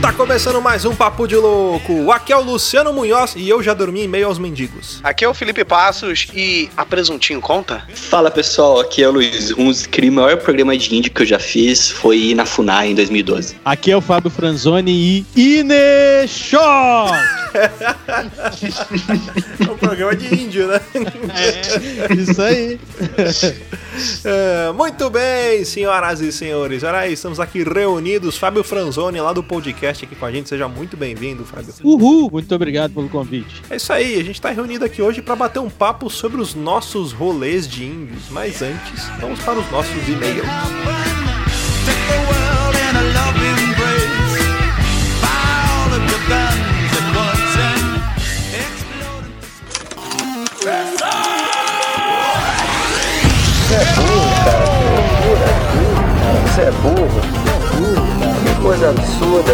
Tá começando mais um Papo de Louco. Aqui é o Luciano Munhoz e eu já dormi em meio aos mendigos. Aqui é o Felipe Passos e a Presuntinho conta? Fala pessoal, aqui é o Luiz Runs. Que o maior programa de índio que eu já fiz foi na FUNAI em 2012. Aqui é o Fábio Franzoni e Inechó! é um programa de índio, né? É, isso aí. É, muito bem, senhoras e senhores. Olha aí, estamos aqui reunidos. Fábio Franzoni, lá do podcast, aqui com a gente. Seja muito bem-vindo, Fábio. Uhul, muito obrigado pelo convite. É isso aí, a gente está reunido aqui hoje para bater um papo sobre os nossos rolês de índios. Mas antes, vamos para os nossos e-mails. Você é burro, cara. Você é burro. É burro. Que coisa absurda.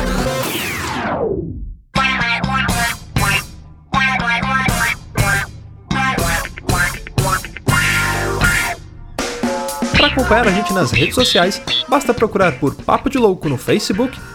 Para acompanhar a gente nas redes sociais, basta procurar por Papo de Louco no Facebook,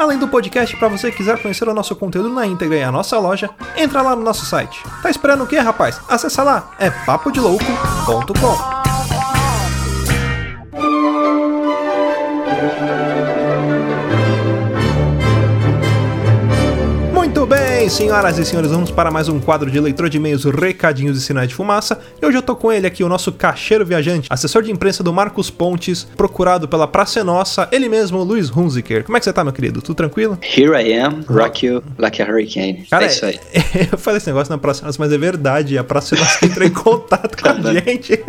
Além do podcast, para você quiser conhecer o nosso conteúdo na íntegra e a nossa loja, entra lá no nosso site. Tá esperando o quê, rapaz? Acessa lá, é papodelouco.com. senhoras e senhores, vamos para mais um quadro de leitura de e-mails, recadinhos e sinais de fumaça. E hoje eu tô com ele aqui, o nosso cacheiro viajante, assessor de imprensa do Marcos Pontes, procurado pela Praça é Nossa, ele mesmo, Luiz Hunziker. Como é que você tá, meu querido? Tudo tranquilo? Here I am, rock you like a hurricane. Cara, é isso aí. eu falei esse negócio na Praça é Nossa, mas é verdade, a Praça é Nossa entrou em contato com a gente.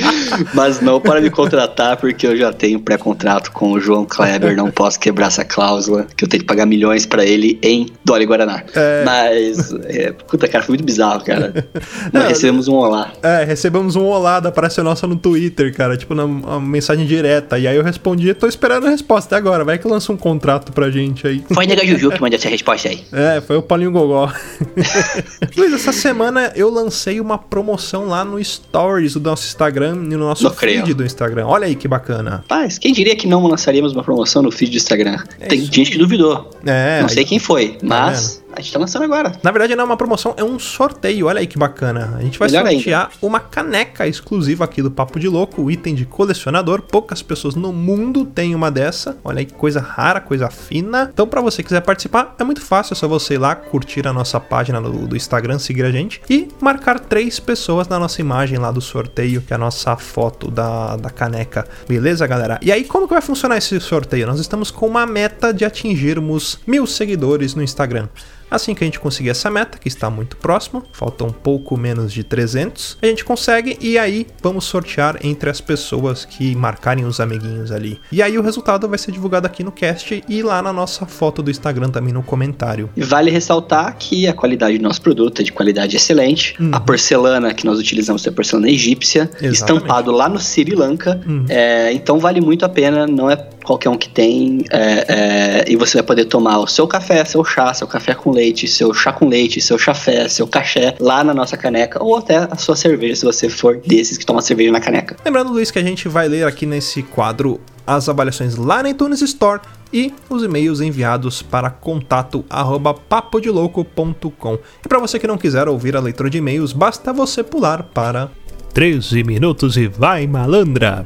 mas não para me contratar, porque eu já tenho pré-contrato com o João Kleber, não posso quebrar essa cláusula, que eu tenho que pagar milhões para ele em Dolly Guaraná. É... Mas, é, puta, cara, foi muito bizarro, cara. Não, recebemos um olá. É, recebemos um olá da Praça Nossa no Twitter, cara, tipo, na uma mensagem direta. E aí eu respondi, tô esperando a resposta até agora, vai que lança um contrato pra gente aí. Foi Nega Juju que mandou essa resposta aí. É, foi o Paulinho Gogó. Luiz, essa semana eu lancei uma promoção lá no Stories do nosso Instagram e no nosso Não feed creio. do Instagram. Olha aí que bacana. Mas quem diria que não lançaríamos uma promoção no feed do Instagram? É Tem isso. gente que duvidou. É, não sei quem foi, Tá mas a gente tá lançando agora. Na verdade, não é uma promoção, é um sorteio. Olha aí que bacana. A gente vai Melhor sortear uma caneca exclusiva aqui do Papo de Louco, item de colecionador. Poucas pessoas no mundo têm uma dessa. Olha aí que coisa rara, coisa fina. Então, para você que quiser participar, é muito fácil. É só você ir lá, curtir a nossa página do, do Instagram, seguir a gente e marcar três pessoas na nossa imagem lá do sorteio, que é a nossa foto da, da caneca. Beleza, galera? E aí, como que vai funcionar esse sorteio? Nós estamos com uma meta de atingirmos mil seguidores no Instagram. Assim que a gente conseguir essa meta, que está muito próximo, falta um pouco menos de 300, a gente consegue e aí vamos sortear entre as pessoas que marcarem os amiguinhos ali. E aí o resultado vai ser divulgado aqui no cast e lá na nossa foto do Instagram também no comentário. E vale ressaltar que a qualidade do nosso produto é de qualidade excelente. Uhum. A porcelana que nós utilizamos é porcelana egípcia, Exatamente. estampado lá no Sri Lanka. Uhum. É, então vale muito a pena, não é qualquer um que tem. é, é, e você vai poder tomar o seu café, seu chá, seu café com leite, seu chá com leite, seu chafé, seu caché lá na nossa caneca, ou até a sua cerveja, se você for desses que toma cerveja na caneca. Lembrando, Luiz, que a gente vai ler aqui nesse quadro as avaliações lá na iTunes Store e os e-mails enviados para contato arroba papodelouco.com. E para você que não quiser ouvir a leitura de e-mails, basta você pular para 13 minutos e vai malandra.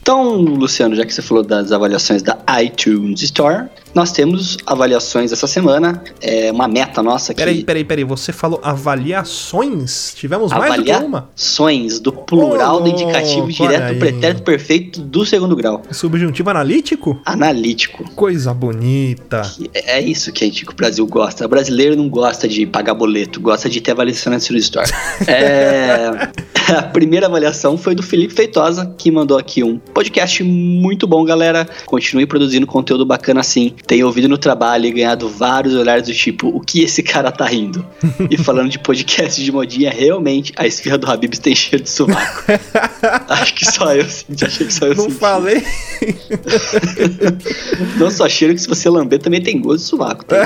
Então, Luciano, já que você falou das avaliações da iTunes Store, nós temos avaliações essa semana. É uma meta nossa aqui. Peraí, peraí, peraí. Você falou avaliações? Tivemos mais do que uma? Avaliações do plural Ô, do indicativo direto do pretérito perfeito do segundo grau. Subjuntivo analítico? Analítico. Coisa bonita. É é isso que a gente, que o Brasil gosta. O brasileiro não gosta de pagar boleto, gosta de ter avaliação na Ciro Store. É, a primeira avaliação foi do Felipe Feitosa, que mandou aqui um podcast muito bom, galera. Continue produzindo conteúdo bacana assim. Tenho ouvido no trabalho e ganhado vários olhares do tipo, o que esse cara tá rindo? E falando de podcast de modinha, realmente a esfirra do Habibs tem cheiro de sovaco. Acho que só eu senti, achei que só eu Não senti. falei? Não só cheiro que se você lamber também tem gosto de sovaco. Tem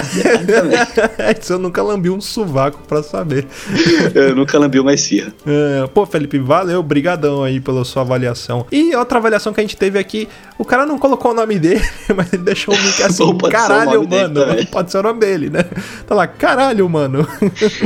também. Isso eu nunca lambi um sovaco pra saber. Eu nunca lambi uma esfirra. É, pô, Felipe, valeu, brigadão aí pela sua avaliação. E outra avaliação que a gente teve aqui, o cara não colocou o nome dele, mas ele deixou o link assim, Ou pode ser o caralho, nome dele mano. também. Pode ser o nome dele, né? Tá lá, caralho, mano.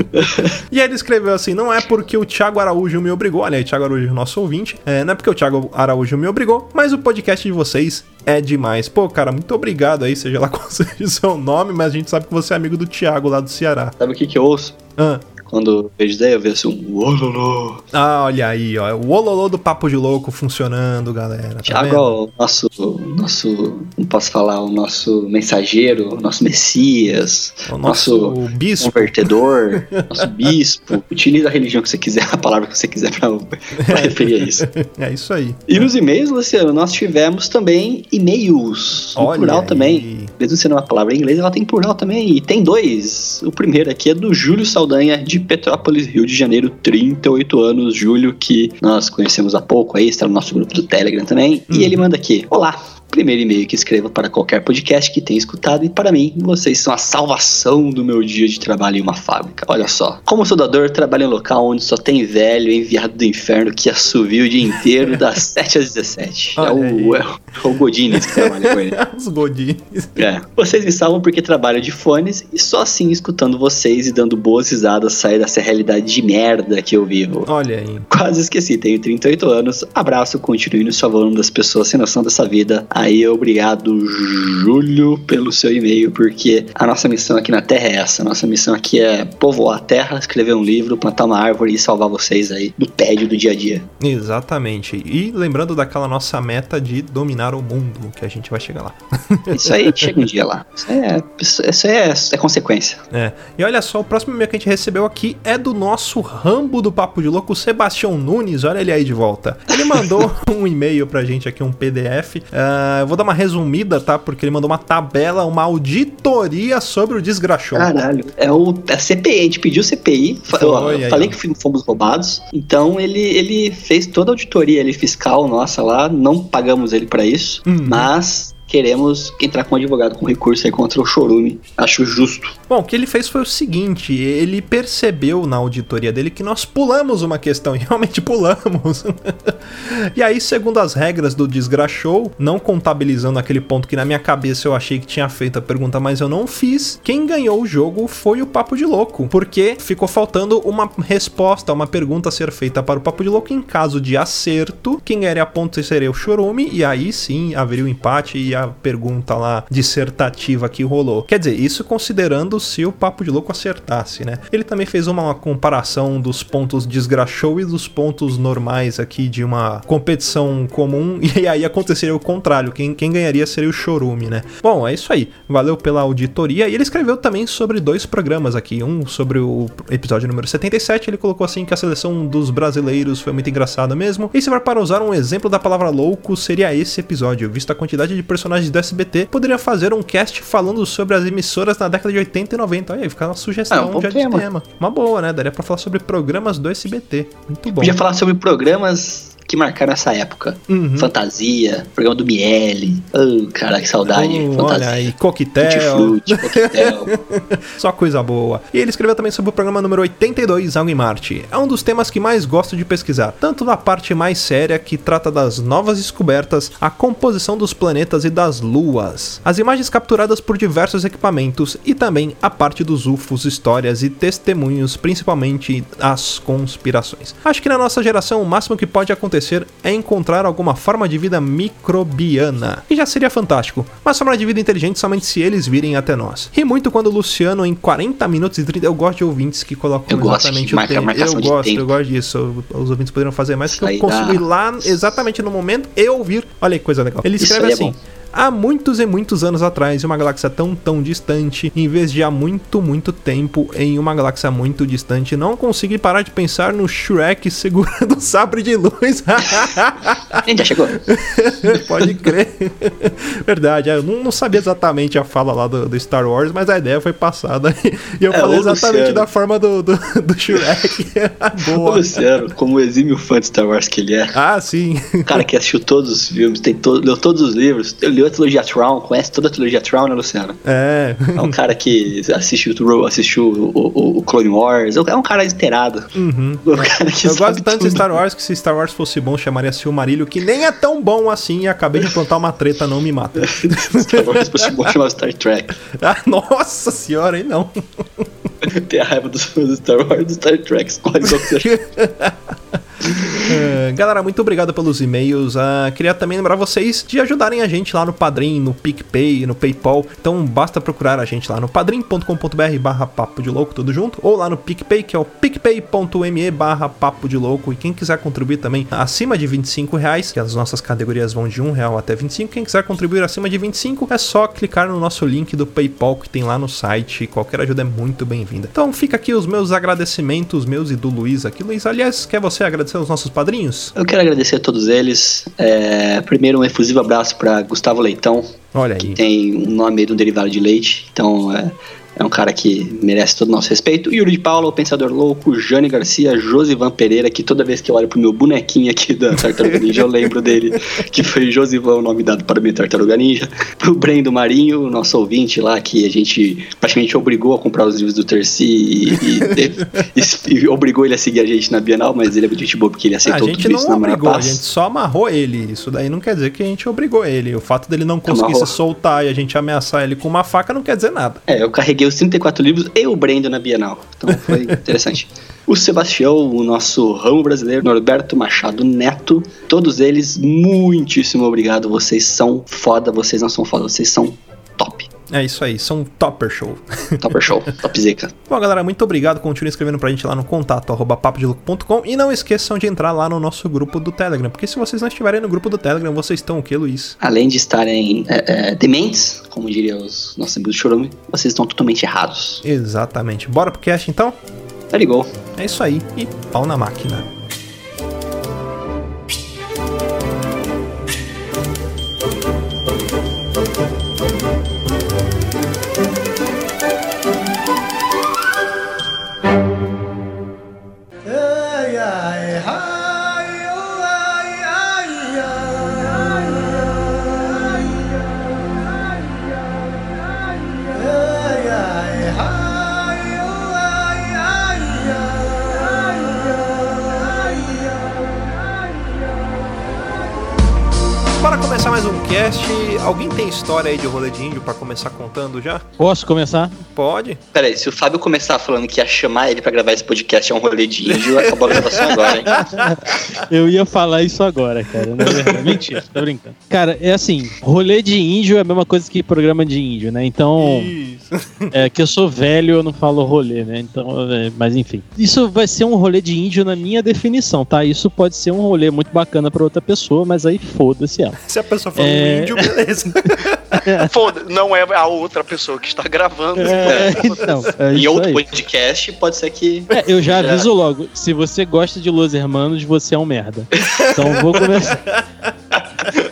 e aí ele escreveu assim, não é porque o Thiago Araújo me obrigou, olha aí, Thiago Araújo, nosso ouvinte, é, não é porque o Thiago Araújo me obrigou, mas o podcast de vocês é demais. Pô, cara, muito obrigado aí, seja lá qual seja o seu nome, mas a gente sabe que você é amigo do Thiago lá do Ceará. Sabe o que, que eu ouço? Ah. Quando eu vejo daí, eu vejo assim um ololô. Ah, olha aí, ó. O ololô do Papo de Louco funcionando, galera. Tá é vendo? o nosso, nosso, não posso falar, o nosso mensageiro, o nosso messias, O nosso bispo. convertedor, nosso bispo. Utiliza a religião que você quiser, a palavra que você quiser pra, pra referir a isso. É isso aí. E nos e-mails, Luciano, nós tivemos também e-mails. Olha plural aí. também. Mesmo sendo uma palavra em inglês, ela tem plural também. E tem dois. O primeiro aqui é do Júlio Saldanha, de Petrópolis, Rio de Janeiro, 38 anos. Júlio, que nós conhecemos há pouco aí, está no nosso grupo do Telegram também. Uhum. E ele manda aqui: Olá. Primeiro e-mail que escrevo para qualquer podcast que tenha escutado, e para mim, vocês são a salvação do meu dia de trabalho em uma fábrica. Olha só. Como soldador, trabalho em um local onde só tem velho enviado do inferno que assovia o dia inteiro, das 7 às 17. É Olha o, é o Godines que trabalha com ele. Os godinhos. É. Vocês me salvam porque trabalho de fones e só assim escutando vocês e dando boas risadas sair dessa realidade de merda que eu vivo. Olha aí. Quase esqueci, tenho 38 anos. Abraço, continue nos salvando das pessoas sem noção dessa vida. Aí, obrigado, Júlio, pelo seu e-mail, porque a nossa missão aqui na Terra é essa. A nossa missão aqui é povoar a Terra, escrever um livro, plantar uma árvore e salvar vocês aí do tédio do dia a dia. Exatamente. E lembrando daquela nossa meta de dominar o mundo, que a gente vai chegar lá. Isso aí chega um dia lá. Isso aí é, isso aí é, é consequência. É. E olha só, o próximo e-mail que a gente recebeu aqui é do nosso Rambo do Papo de Louco, Sebastião Nunes. Olha ele aí de volta. Ele mandou um e-mail pra gente aqui, um PDF. Ah, eu vou dar uma resumida, tá? Porque ele mandou uma tabela, uma auditoria sobre o Desgraxou. Caralho, é o é a CPI, a gente pediu CPI, Foi, eu aí, falei ó. que fomos roubados, então ele, ele fez toda a auditoria ele, fiscal nossa lá, não pagamos ele pra isso, Uhum. mas queremos entrar com um advogado com recurso aí contra o Chorume, acho justo. Bom, o que ele fez foi o seguinte: ele percebeu na auditoria dele que nós pulamos uma questão, e realmente pulamos. e aí, segundo as regras do Desgraxou, não contabilizando aquele ponto que na minha cabeça eu achei que tinha feito a pergunta, mas eu não fiz, quem ganhou o jogo foi o Papo de Louco, porque ficou faltando uma resposta, uma pergunta a ser feita para o Papo de Louco. Em caso de acerto, quem ganharia ponto seria o Chorume, e aí sim haveria o empate e a pergunta lá dissertativa que rolou. Quer dizer, isso considerando se o Papo de Louco acertasse, né? Ele também fez uma comparação dos pontos desgraxou e dos pontos normais aqui de uma competição comum, e aí aconteceria o contrário, quem, quem ganharia seria o Chorume, né? Bom, é isso aí. Valeu pela auditoria. E ele escreveu também sobre dois programas aqui. Um sobre o episódio número 77, ele colocou assim que a seleção dos brasileiros foi muito engraçada mesmo. E se for para usar um exemplo da palavra louco, seria esse episódio. Visto a quantidade de personagens do SBT, poderia fazer um cast falando sobre as emissoras na década de 80 e 90. Olha aí, fica uma Ah, sugestão um bom já de tema. tema. Uma boa, né? Daria pra falar sobre programas do SBT. Muito bom. Podia falar sobre programas que marcaram essa época. Uhum. Fantasia, programa do Miele. Oh, cara, que saudade. Fantasia. olha aí, coquetel. Tutti-frutti, coquetel. Só coisa boa. E ele escreveu também sobre o programa número 82, Algo em Marte. É um dos temas que mais gosto de pesquisar, tanto da parte mais séria, que trata das novas descobertas, a composição dos planetas e das luas, as imagens capturadas por diversos equipamentos e também a parte dos UFOs, histórias e testemunhos, principalmente as conspirações. Acho que na nossa geração o máximo que pode acontecer acontecer é encontrar alguma forma de vida microbiana. E já seria fantástico, mas forma de vida inteligente somente se eles virem até nós. E muito quando o Luciano, em 40 minutos e 30, eu gosto de ouvintes que colocam Eu gosto exatamente de o tempo. Eu gosto, tempo. eu gosto disso. Os ouvintes poderiam fazer mais, porque eu consigo dá- ir lá exatamente no momento e ouvir. Olha que coisa legal. Ele escreve é assim. bom. Há muitos e muitos anos atrás, em uma galáxia tão tão distante, em vez de há muito muito tempo em uma galáxia muito distante, não consegui parar de pensar no Shrek segurando o sabre de luz. A gente já chegou. Pode crer. Verdade, eu não, sabia exatamente a fala lá do, do Star Wars, mas a ideia foi passada. E eu É, falei exatamente Luciano. da forma do, do, do Shrek. O Boa. Luciano, como exímio fã de Star Wars que ele é, Ah, sim. o cara que assistiu todos os filmes, tem to leu todos os livros, leu a trilogia Tron, conhece toda a trilogia Tron, né, Luciano? É. É um cara que assistiu, o- assistiu o, o- o Clone Wars, é um cara inteirado. Uhum. O cara Eu gosto tanto de tudo. Star Wars que se Star Wars fosse bom, chamaria Silmarillion, que nem é tão bom assim e acabei de plantar uma treta, não me mata. Star Wars fosse bom chamar Star Trek. Ah, nossa senhora, aí não. Tem a raiva dos fãs do Star Wars do Star Trek, escolhe qual que você É, galera, muito obrigado pelos e-mails. Ah, queria também lembrar vocês de ajudarem a gente lá no Padrim, no PicPay, no PayPal. Então basta procurar a gente lá no padrim.com.br barra papo de louco, tudo junto. Ou lá no PicPay, que é o picpay.me barra papo de louco. E quem quiser contribuir também acima de 25 reais, que as nossas categorias vão de 1 real até 25. Quem quiser contribuir acima de 25, é só clicar no nosso link do PayPal que tem lá no site. Qualquer ajuda é muito bem-vinda. Então fica aqui os meus agradecimentos, meus e do Luiz aqui. Luiz, aliás, quer você agradecer aos nossos padrinhos? Eu quero agradecer a todos eles. É, primeiro, um efusivo abraço para Gustavo Leitão, Olha que aí. tem um nome aí de um derivado de leite. Então, é, é um cara que merece todo o nosso respeito. Yuri de Paula, o Pensador Louco, Jane Garcia, Josivan Pereira, que toda vez que eu olho pro meu bonequinho aqui da Tartaruga Ninja, eu lembro dele, que foi Josivan o nome dado para a minha Tartaruga Ninja. Pro Brendo Marinho, nosso ouvinte lá, que a gente praticamente obrigou a comprar os livros do Terci e, e- e- e obrigou ele a seguir a gente na Bienal, mas ele é muito gente boa porque ele aceitou tudo isso não na obrigou, a gente só amarrou ele. Isso daí não quer dizer que a gente obrigou ele. O fato dele não conseguir Amarrou. se soltar e a gente ameaçar ele com uma faca não quer dizer nada. É, eu carreguei os 34 livros e o Brendo na Bienal. Então foi interessante. O Sebastião, o nosso ramo brasileiro, Norberto Machado Neto, todos eles, muitíssimo obrigado. Vocês são foda, vocês não são foda, vocês são top. É isso aí, são topper show. Topper show, top zica. Bom, galera, muito obrigado. Continue escrevendo pra gente lá no contato arroba papodelouco.com e não esqueçam de entrar lá no nosso grupo do Telegram, porque se vocês não estiverem no grupo do Telegram, vocês estão o quê, Luiz? Além de estarem é, é, dementes, como diriam os nossos amigos do Chorume, vocês estão totalmente errados. Exatamente. Bora pro cast então? Tá ligou? É isso aí. E pau na máquina. Começar mais um cast. Alguém tem história aí de rolê de índio pra começar contando já? Posso começar? Pode. Peraí, se o Fábio começar falando que ia chamar ele pra gravar esse podcast é um rolê de índio, acabou a gravação agora, hein? Eu ia falar isso agora, cara. Verdade. Mentira, tô brincando. Cara, é assim, rolê de índio é a mesma coisa que programa de índio, né? Então, Isso. é que eu sou velho, eu não falo rolê, né? Então, é, mas enfim. Isso vai ser um rolê de índio na minha definição, tá? Isso pode ser um rolê muito bacana pra outra pessoa, mas aí foda-se ela. Se a pessoa falou É. índio, beleza. Foda, não é a outra pessoa que está gravando. É, então, é Em outro aí. podcast, pode ser que. É, eu já aviso logo, se você gosta de Los Hermanos, você é um merda. Então vou começar.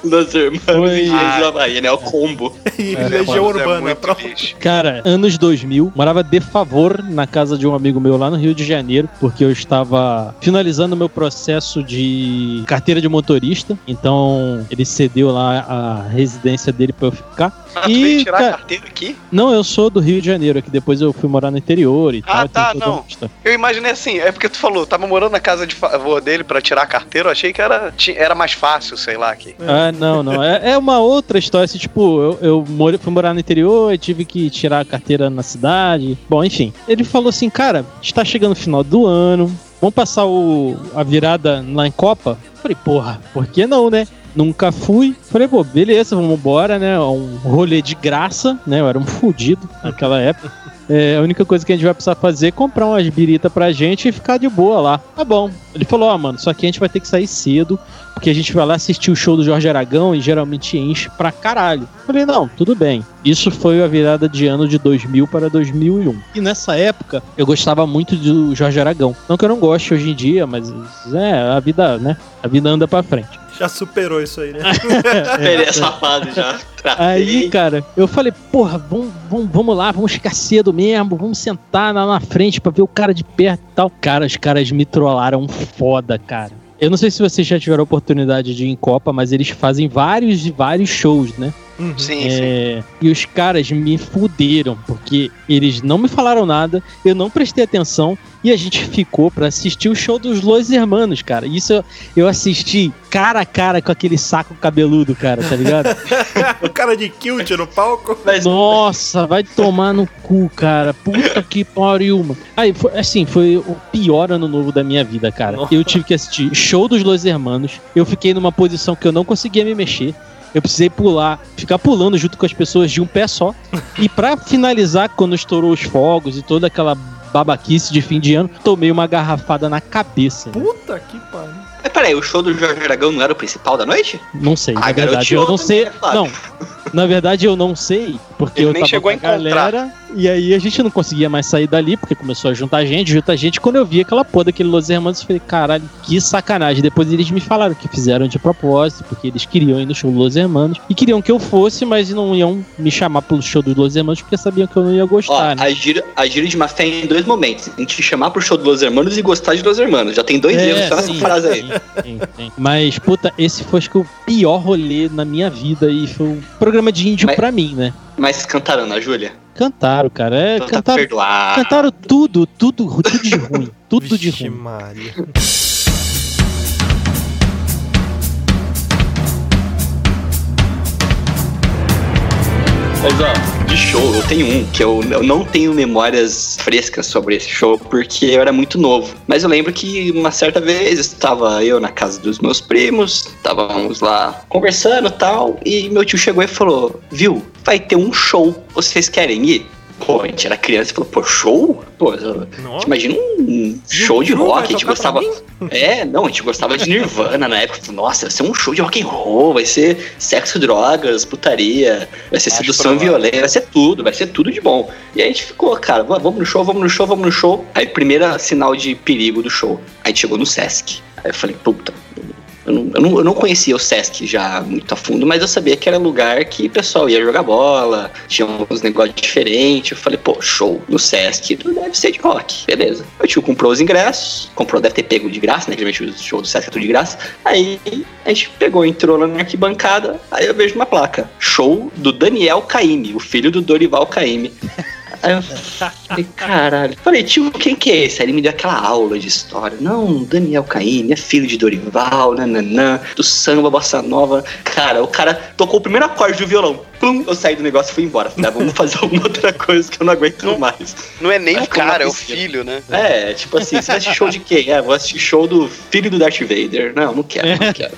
Los Hermanos Foi- e Havaí, né? O combo. E É, Legião é Urbana, muito pronto. lixo. Cara, anos 2000, morava de favor na casa de um amigo meu lá no Rio de Janeiro, porque eu estava finalizando meu processo de carteira de motorista. Então, ele cedeu lá a residência dele pra eu ficar. Ah, tu E, veio tirar cara- a carteira aqui? Não, eu sou do Rio de Janeiro, que depois eu fui morar no interior e Ah, tal. tá, tem toda não. Eu imaginei assim, é porque tu falou, tava morando na casa de favor dele pra tirar a carteira, eu achei que era, era mais fácil, sei lá, aqui. Ah, não, não. É, é uma outra história. Assim, tipo, eu, eu more- fui morar no interior, eu tive que tirar a carteira na cidade. Bom, enfim. Ele falou assim, cara, está chegando o final do ano. Vamos passar o, a virada lá em Copa? Falei, porra, por que não, né? Nunca fui. Falei, pô, beleza, vamos embora, né? Um rolê de graça, né? Eu era um fudido naquela época. É, a única coisa que a gente vai precisar fazer é comprar umas birita pra gente e ficar de boa lá. Tá bom. Ele falou, ó, mano, só que a gente vai ter que sair cedo, porque a gente vai lá assistir o show do Jorge Aragão e geralmente enche pra caralho. Falei, não, tudo bem. Isso foi a virada de ano de 2000 para 2001. E nessa época, eu gostava muito do Jorge Aragão. Não que eu não goste hoje em dia, mas é, a vida, né? A vida anda pra frente. Já superou isso aí, né? Perei essa fase já. Aí, cara, eu falei, porra, vamos, vamos, vamos lá, vamos ficar cedo mesmo, vamos sentar lá na frente pra ver o cara de perto e tal. Cara, os caras me trollaram foda, cara. Eu não sei se vocês já tiveram a oportunidade de ir em Copa, mas eles fazem vários e vários shows, né? Sim, sim. É, e os caras me fuderam, porque eles não me falaram nada, eu não prestei atenção e a gente ficou pra assistir o show dos Los Hermanos, cara. Isso eu, eu assisti cara a cara com aquele saco cabeludo, cara, tá ligado? o cara de kilt no palco. Mas, Nossa, vai tomar no cu, cara. Puta que pariu, mano. Aí, foi, assim, foi o pior ano novo da minha vida, cara. Eu tive que assistir show dos Los Hermanos. Eu fiquei numa posição que eu não conseguia me mexer. Eu precisei pular, ficar pulando junto com as pessoas de um pé só. E pra finalizar, quando estourou os fogos e toda aquela babaquice de fim de ano, tomei uma garrafada na cabeça. Puta que pariu. Peraí, o show do Jorge Aragão não era o principal da noite? Não sei, na Ah, verdade. garotinho, Eu não sei. né? Não, na verdade eu não sei, porque Ele eu nem tava chegou com a encontrar. galera. E aí a gente não conseguia mais sair dali, porque começou a juntar gente, juntar gente. Quando eu vi aquela porra daquele Los Hermanos, eu falei, caralho, que sacanagem. Depois eles me falaram que fizeram de propósito, porque eles queriam ir no show dos Los Hermanos. E queriam que eu fosse, mas não iam me chamar pro show dos Los Hermanos, porque sabiam que eu não ia Ó, gostar, né? a giro, a giro de má fé em dois momentos. A gente te chamar pro show do Los Hermanos e gostar de Los Hermanos. Já tem dois erros só nessa É, frase aí. Sim, sim, sim. Mas, puta, esse foi acho que o pior rolê na minha vida e foi um programa de índio Mas- pra mim, né? Mas cantaram na Júlia? Cantaram, cara. É, Então tá cantaram, perdoado. cantaram tudo, tudo, tudo de ruim. Tudo de Vixe ruim. Maria. Mas ó, de show, eu tenho um que eu, eu não tenho memórias frescas sobre esse show porque eu era muito novo. Mas eu lembro que uma certa vez estava eu na casa dos meus primos, estávamos lá conversando tal, e meu tio chegou e falou: Viu, vai ter um show, vocês querem ir? Pô, a gente era criança e falou, pô, show? Pô, imagina um show de rock, a gente gostava. É, não, a gente gostava de Nirvana na época. Nossa, vai ser um show de rock and roll, vai ser sexo, drogas, putaria, vai ser Acho sedução violência, vai ser tudo, vai ser tudo de bom. E aí a gente ficou, cara, "Va- vamos no show, vamos no show, vamos no show. Aí, primeira sinal de perigo do show. Aí a gente chegou no Sesc. Aí eu falei, puta. Eu não, eu, não, eu não conhecia o Sesc já muito a fundo, mas eu sabia que era lugar que o pessoal ia jogar bola, tinha uns negócios diferentes. Eu falei, pô, show no Sesc, deve ser de rock. Beleza. Meu tio comprou os ingressos, comprou, deve ter pego de graça, né? Geralmente o show do Sesc é tudo de graça. Aí a gente pegou, entrou na arquibancada, aí eu vejo uma placa: show do Daniel Caime, o filho do Dorival Caime. Aí eu falei, caralho. Falei, tio, quem que é esse? Aí ele me deu aquela aula de história. Não, Daniel Caymmi é filho de Dorival, nananã, do samba, bossa nova. Cara, o cara tocou o primeiro acorde do violão. Plum, eu saí do negócio e fui embora. Falei, ah, vamos fazer alguma outra coisa que eu não aguento mais. Não é nem o ficar cara, é o filho, né? É, tipo assim, você vai assistir show de quem? É, vou assistir show do filho do Darth Vader. Não, não quero, não quero.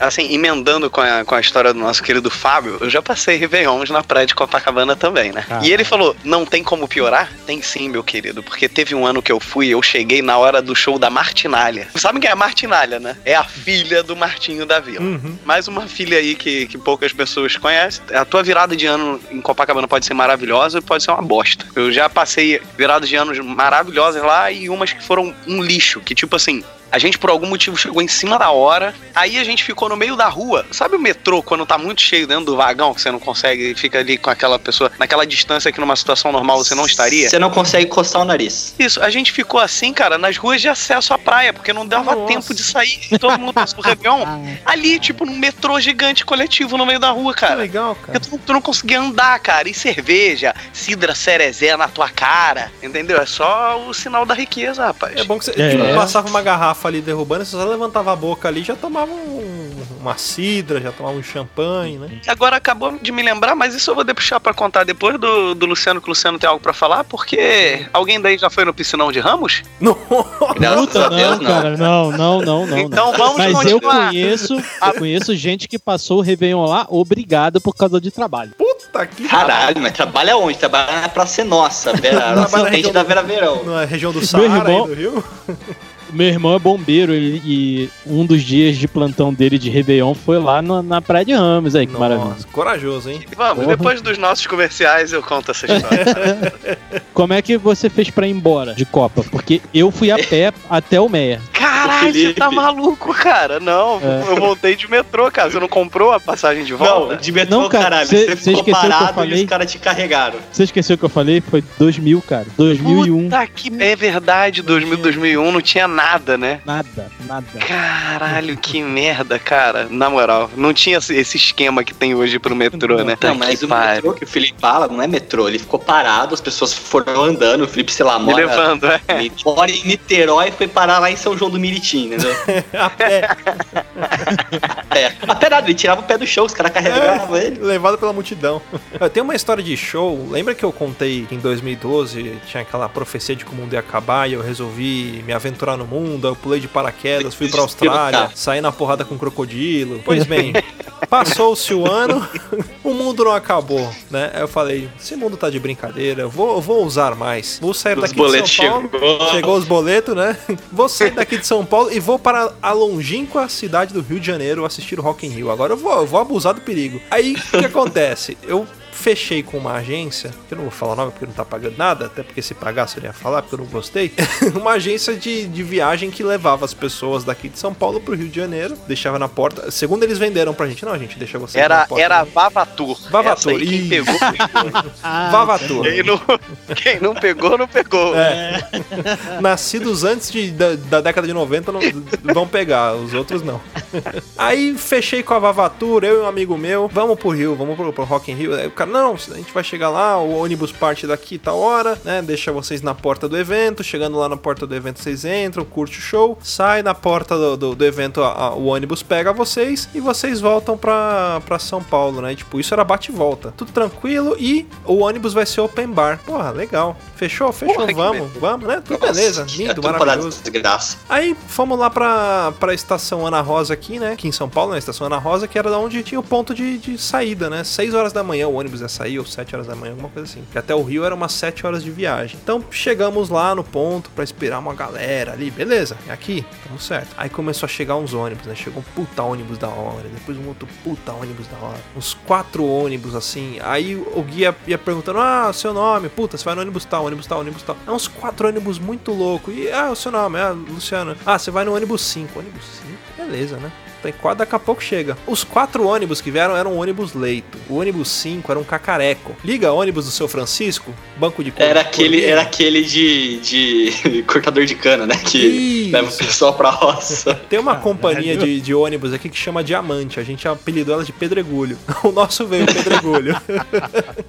Assim, emendando com a, com a história do nosso querido Fábio, eu já passei Réveillons na praia de Copacabana também, né? Caralho. E ele falou: não tem como piorar? Tem sim, meu querido, porque teve um ano que eu fui, eu cheguei na hora do show da Martinalha. Sabe quem é a Martinalha, né? É a filha do Martinho da Vila. Uhum. Mais uma filha aí que, que poucas pessoas conhecem. A tua virada de ano em Copacabana pode ser maravilhosa e pode ser uma bosta. Eu já passei viradas de anos maravilhosas lá e umas que foram um lixo, que tipo assim. A gente, por algum motivo, chegou em cima da hora. Aí a gente ficou no meio da rua. Sabe o metrô, quando tá muito cheio dentro do vagão, que você não consegue fica ali com aquela pessoa naquela distância que numa situação normal você não estaria? Você não consegue coçar o nariz. Isso, a gente ficou assim, cara, nas ruas de acesso à praia, porque não dava Nossa. tempo de sair. Todo mundo passou o Réveillon ali, tipo, num metrô gigante coletivo no meio da rua, Que cara. legal, cara. Porque tu, tu não conseguia andar, cara. E cerveja, cidra cerezé na tua cara, entendeu? É só o sinal da riqueza, rapaz. É bom que você É. tipo, passava uma garrafa ali derrubando, você só levantava a boca ali e já tomava um, uma cidra, já tomava um champanhe, né? Agora acabou de me lembrar, mas isso eu vou deixar pra contar depois do, do Luciano, que o Luciano tem algo pra falar, porque alguém daí já foi no piscinão de Ramos? Não. Puta, Deus, não, cara, não, não, não, não. Então não. vamos Mas eu continuar. conheço, eu conheço gente que passou o Réveillon lá, obrigado por causa de trabalho. Puta que Caralho, mas trabalha onde? Trabalha na Praça é Nossa, Vera, na região da Vera Verão. Na região do Saara irmão- do Rio. Meu irmão é bombeiro ele- e um dos dias de plantão dele de Réveillon foi lá no- na Praia de Ramos. Aí, que maravilha. Nossa, corajoso, hein? Vamos, Porra. depois dos nossos comerciais eu conto essa história. Como é que você fez pra ir embora de Copa? Porque eu fui a pé até o Meia. Caralho, você tá maluco, cara? Não, É. eu voltei de metrô, cara. Você não comprou a passagem de volta? Não, de metrô, Não, cara, caralho. cê- Você cê ficou esqueceu que eu parado e falei? os caras te carregaram. Você esqueceu o que eu falei? Foi 2000, cara. 2001. Puta que é verdade, 2000, 2001 não tinha nada, né? Nada, nada. Caralho, que merda, cara. Na moral, não tinha esse esquema que tem hoje pro metrô, né? Não, mas o metrô que o Felipe fala não é metrô. Ele ficou parado, as pessoas foram andando. O Felipe, sei lá, Me mora, levando, é. mora em Niterói e foi parar lá em São João do Miritim, entendeu? A pé, É. Até nada, ele tirava o pé do chão, os caras carregavam ele. levado pela multidão. Eu tenho uma história de show. Lembra que eu contei que em 2012 tinha aquela profecia de que o mundo ia acabar e eu resolvi me aventurar no mundo? Eu pulei de paraquedas, fui pra Austrália, saí na porrada com um crocodilo. Pois bem, passou-se o ano, o mundo não acabou, né? Aí eu falei: esse mundo tá de brincadeira, eu vou, eu vou usar mais. Vou sair Os daqui de São Paulo. chegou. Chegou os boletos, né? Vou sair daqui de São Paulo e vou para a longínqua cidade do Rio de Janeiro assistir o Rock in Rio. Agora eu vou, eu vou abusar do perigo. Aí, o que acontece? Eu fechei com uma agência, que eu não vou falar o nome porque não tá pagando nada, até porque se pagasse eu ia falar, porque eu não gostei. uma agência de, de viagem que levava as pessoas daqui de São Paulo pro Rio de Janeiro, deixava na porta. Segundo eles venderam pra gente, não, a gente deixa você na Era, porta. era a Vavatur. Vavatur, aí, quem pegou, pegou. Vavatur. Quem não, quem não pegou, não pegou. É. Nascidos antes de, da, da década de 90 não, vão pegar, os outros não. Aí fechei com a Vavatura, eu e um amigo meu, vamos pro Rio, vamos pro, pro Rock in Rio. O cara, não, a gente vai chegar lá, o ônibus parte daqui tal hora, né? Deixa vocês na porta do evento, chegando lá na porta do evento vocês entram, curte o show, sai na porta do, do, do evento, a- a- o ônibus pega vocês e vocês voltam pra, pra São Paulo, né? Tipo, isso era bate e volta. Tudo tranquilo e o ônibus vai ser open bar. Porra, legal. Fechou? Fechou, Porra, vamos, beleza. vamos, né? Tudo beleza, Nossa, é lindo, dar maravilhoso. Aí fomos lá pra, pra estação Ana Rosa aqui, né? Aqui em São Paulo, na estação Ana Rosa, que era da onde tinha o ponto de, de saída, né? 6 horas da manhã o ônibus ia sair, ou 7 horas da manhã, alguma coisa assim. Que até o Rio era umas 7 horas de viagem. Então chegamos lá no ponto pra esperar uma galera ali, beleza, é aqui, tamo certo. Aí começou a chegar uns ônibus, né? Chegou um puta ônibus da hora, depois um outro puta ônibus da hora. Uns quatro ônibus assim. Aí o guia ia perguntando: Ah, seu nome, puta, você vai no ônibus tal, ônibus tal, ônibus tal. É uns quatro ônibus muito louco. E ah, o seu nome, é Luciano. Ah, você vai no ônibus 5. Ônibus 5? Beleza, né? Tem quatro, daqui a pouco chega. Os quatro ônibus que vieram eram ônibus leito. O ônibus 5 era um cacareco. Liga ônibus do seu Francisco, banco de Era aquele, era aquele de, de cortador de cana, né? Que Isso. leva o pessoal pra roça. Tem uma companhia de, de ônibus aqui que chama Diamante. A gente apelidou ela de Pedregulho. O nosso veio Pedregulho.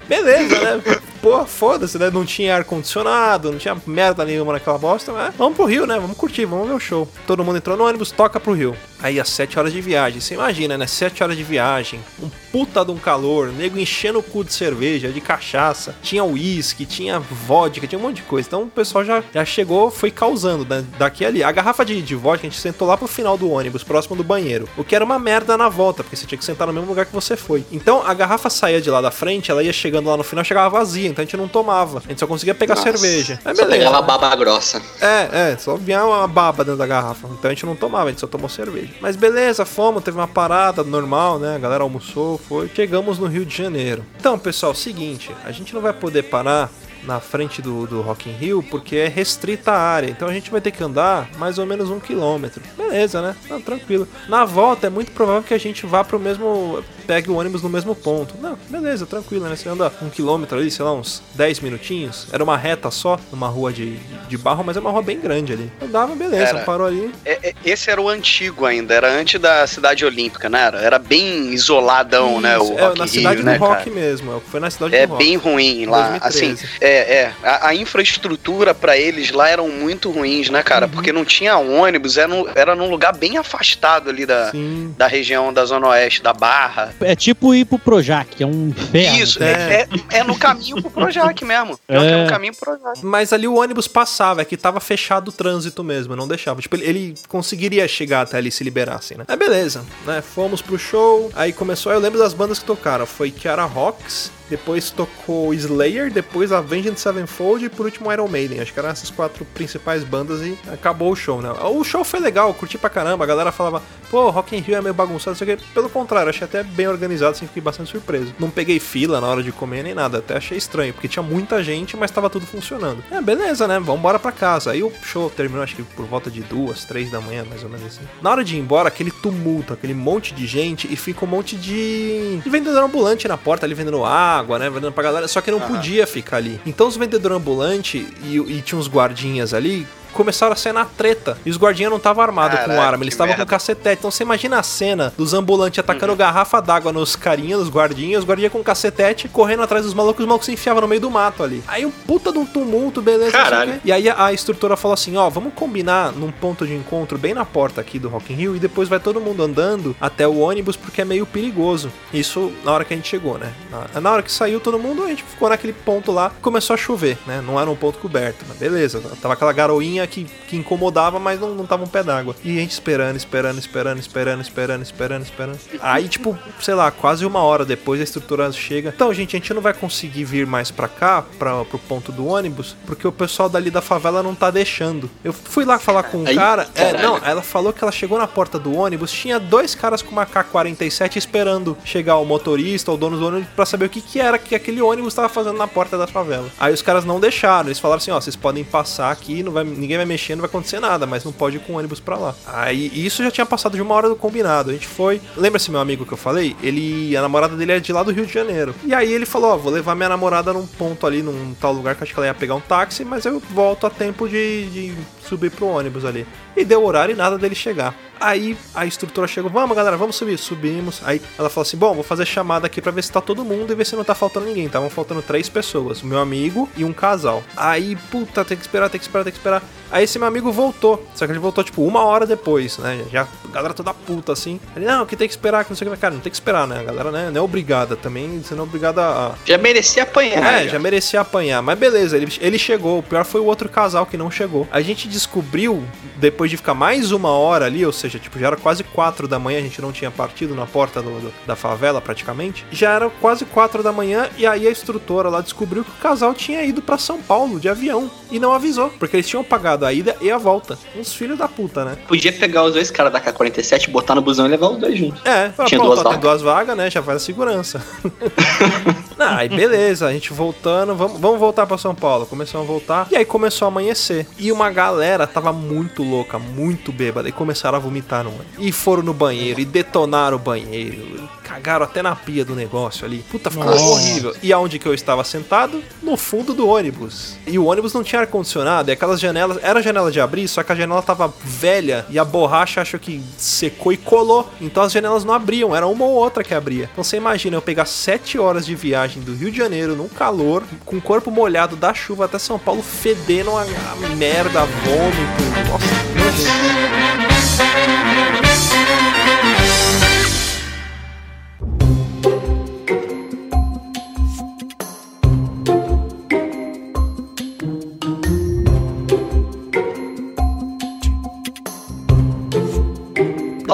Beleza, né? Pô, foda-se, né? Não tinha ar-condicionado, não tinha merda nenhuma naquela bosta, mas vamos pro Rio, né? Vamos curtir, vamos ver o show. Todo mundo entrou no ônibus, toca pro Rio. Aí, às 7 horas de viagem. Você imagina, né? 7 horas de viagem, um puta de um calor, nego enchendo o cu de cerveja, de cachaça. Tinha uísque, tinha vodka, tinha um monte de coisa. Então o pessoal já, já chegou, foi causando né? daqui ali. A garrafa de, de vodka a gente sentou lá pro final do ônibus, próximo do banheiro. O que era uma merda na volta, porque você tinha que sentar no mesmo lugar que você foi. Então a garrafa saía de lá da frente, ela ia chegando lá no final, chegava vazia, então a gente não tomava. A gente só conseguia pegar Nossa, cerveja. Só beleza. pegava baba grossa. É, é, só vinha uma baba dentro da garrafa. Então a gente não tomava, a gente só tomou cerveja. Mas beleza, fomos, teve uma parada normal, né? A galera almoçou, foi. Chegamos no Rio de Janeiro. Então, pessoal, seguinte, a gente não vai poder parar na frente do, do Rock in Rio porque é restrita a área. Então a gente vai ter que andar mais ou menos um quilômetro. Beleza, né? Não, tranquilo. Na volta é muito provável que a gente vá pro mesmo. pegue o ônibus no mesmo ponto. Não, beleza, tranquilo, né? Você anda um quilômetro ali, sei lá, uns 10 minutinhos. Era uma reta só, numa rua de, de barro, mas é uma rua bem grande ali. Andava, beleza, Era. parou ali. É, é, esse era o antigo ainda, era antes da cidade olímpica, né? Era, era bem isoladão, né? O Isso, é, Rock na cidade Rio, do né, rock cara? mesmo. Foi na cidade É do rock. bem ruim lá. 2013. Assim, é, É, é. A, a infraestrutura para eles lá eram muito ruins, né, cara? Uhum. Porque não tinha ônibus, era, no, era num lugar bem afastado ali da, da região da Zona Oeste, da Barra. É tipo ir pro Projac, é um inferno. Isso, é, é, é no caminho pro Projac mesmo. É. é no caminho pro Projac. Mas ali o ônibus passava, é que tava fechado o trânsito mesmo, não deixava. Tipo, ele, ele conseguiria chegar até ali se liberassem, né? É beleza, né? Fomos pro show, aí começou, eu lembro das bandas que tocaram, foi Kiara Rocks, depois tocou Slayer, depois Avenged Sevenfold e por último Iron Maiden. Acho que eram essas quatro principais bandas e acabou o show, né? O show foi legal, curti pra caramba. A galera falava, pô, Rock in Rio é meio bagunçado, não quê. Pelo contrário, achei até bem organizado, assim, fiquei bastante surpreso. Não peguei fila na hora de comer nem nada, até achei estranho, porque tinha muita gente, mas tava tudo funcionando. É, beleza, né? Vamos embora pra casa. Aí o show terminou, acho que por volta de duas, três da manhã, mais ou menos assim. Na hora de ir embora, aquele tumulto, aquele monte de gente e fica um monte de, de vendedor ambulante na porta ali vendendo água, né? Vendendo pra galera, só que não podia ficar ali. Então os vendedores ambulantes e, e tinha uns guardinhas ali começaram a sair na treta. E os guardinhas não estavam armados com arma, eles estavam com cacetete. Então você imagina a cena dos ambulantes atacando uhum. garrafa d'água nos carinhas, nos guardinhas, os guardinhas com cacetete, correndo atrás dos malucos, os malucos se enfiavam no meio do mato ali. Aí um puta de um tumulto, beleza. Caralho. E aí a, a estrutura falou assim: ó, vamos combinar num ponto de encontro bem na porta aqui do Rock in Rio e depois vai todo mundo andando até o ônibus porque é meio perigoso. Isso na hora que a gente chegou, né? Na, na hora que saiu todo mundo, a gente ficou naquele ponto lá, começou a chover, né? Não era um ponto coberto, mas beleza. Tava aquela garoinha que, que incomodava, mas não, não tava um pé d'água. E a gente esperando, esperando, esperando, esperando, esperando, esperando, esperando. Aí, tipo, sei lá, quase uma hora depois a estrutura chega. Então, gente, a gente não vai conseguir vir mais pra cá, pra, pro ponto do ônibus, porque o pessoal dali da favela não tá deixando. Eu fui lá falar com um Aí, cara. É, não, ela falou que ela chegou na porta do ônibus, tinha dois caras com uma K-47 esperando chegar o motorista, o dono do ônibus, pra saber o que, que era que aquele ônibus tava fazendo na porta da favela. Aí os caras não deixaram, eles falaram assim: ó, vocês podem passar aqui, não vai, ninguém vai mexer, não vai acontecer nada, mas não pode ir com ônibus para lá. Aí isso já tinha passado de uma hora do combinado. A gente foi. Lembra-se meu amigo que eu falei? Ele. A namorada dele é de lá do Rio de Janeiro. E aí ele falou: Ó, vou levar minha namorada num ponto ali, num tal lugar que acho que ela ia pegar um táxi, mas eu volto a tempo de, de subir pro ônibus ali. E deu horário e nada dele chegar. Aí a estrutura chegou, vamos galera, vamos subir. Subimos. Aí ela falou assim: bom, vou fazer chamada aqui pra ver se tá todo mundo e ver se não tá faltando ninguém. Estavam faltando três pessoas, meu amigo e um casal. Aí, puta, tem que esperar, tem que esperar, tem que esperar. Aí esse meu amigo voltou. Só que ele voltou, tipo, uma hora depois, né? Já a galera toda puta assim. Ele, não, que tem que esperar, que não sei o que. Cara, não tem que esperar, né? A galera né, não é obrigada também. Você não é obrigada a. Já merecia apanhar. É, já, já merecia apanhar. Mas beleza, ele, ele chegou. O pior foi o outro casal que não chegou. A gente descobriu, depois de ficar mais uma hora ali, ou seja, tipo, já era quase quatro da manhã, a gente não tinha partido na porta do, do, da favela praticamente. Já era quase quatro da manhã e aí a instrutora lá descobriu que o casal tinha ido para São Paulo de avião e não avisou, porque eles tinham pagado a ida e a volta. Uns filhos da puta, né? Podia pegar os dois caras da K-47, botar no busão e levar os dois juntos. É, tinha duas vagas. duas vagas, né? Já faz a segurança. não, aí beleza, a gente voltando, vamos, vamos voltar para São Paulo. Começamos a voltar e aí começou a amanhecer. E uma galera tava muito louca, muito bêbada e começaram a vomitar no. E foram no banheiro e detonaram o banheiro. Cagaram até na pia do negócio ali. Puta, ficou Nossa. horrível. E aonde que eu estava sentado? No fundo do ônibus. E o ônibus não tinha ar-condicionado. E aquelas janelas. Era janela de abrir, só que a janela tava velha. E a borracha acho que secou e colou. Então as janelas não abriam. Era uma ou outra que abria. Então você imagina eu pegar sete horas de viagem do Rio de Janeiro, num calor, com o corpo molhado da chuva até São Paulo, fedendo a, a merda, vômito. Nossa, meu Deus.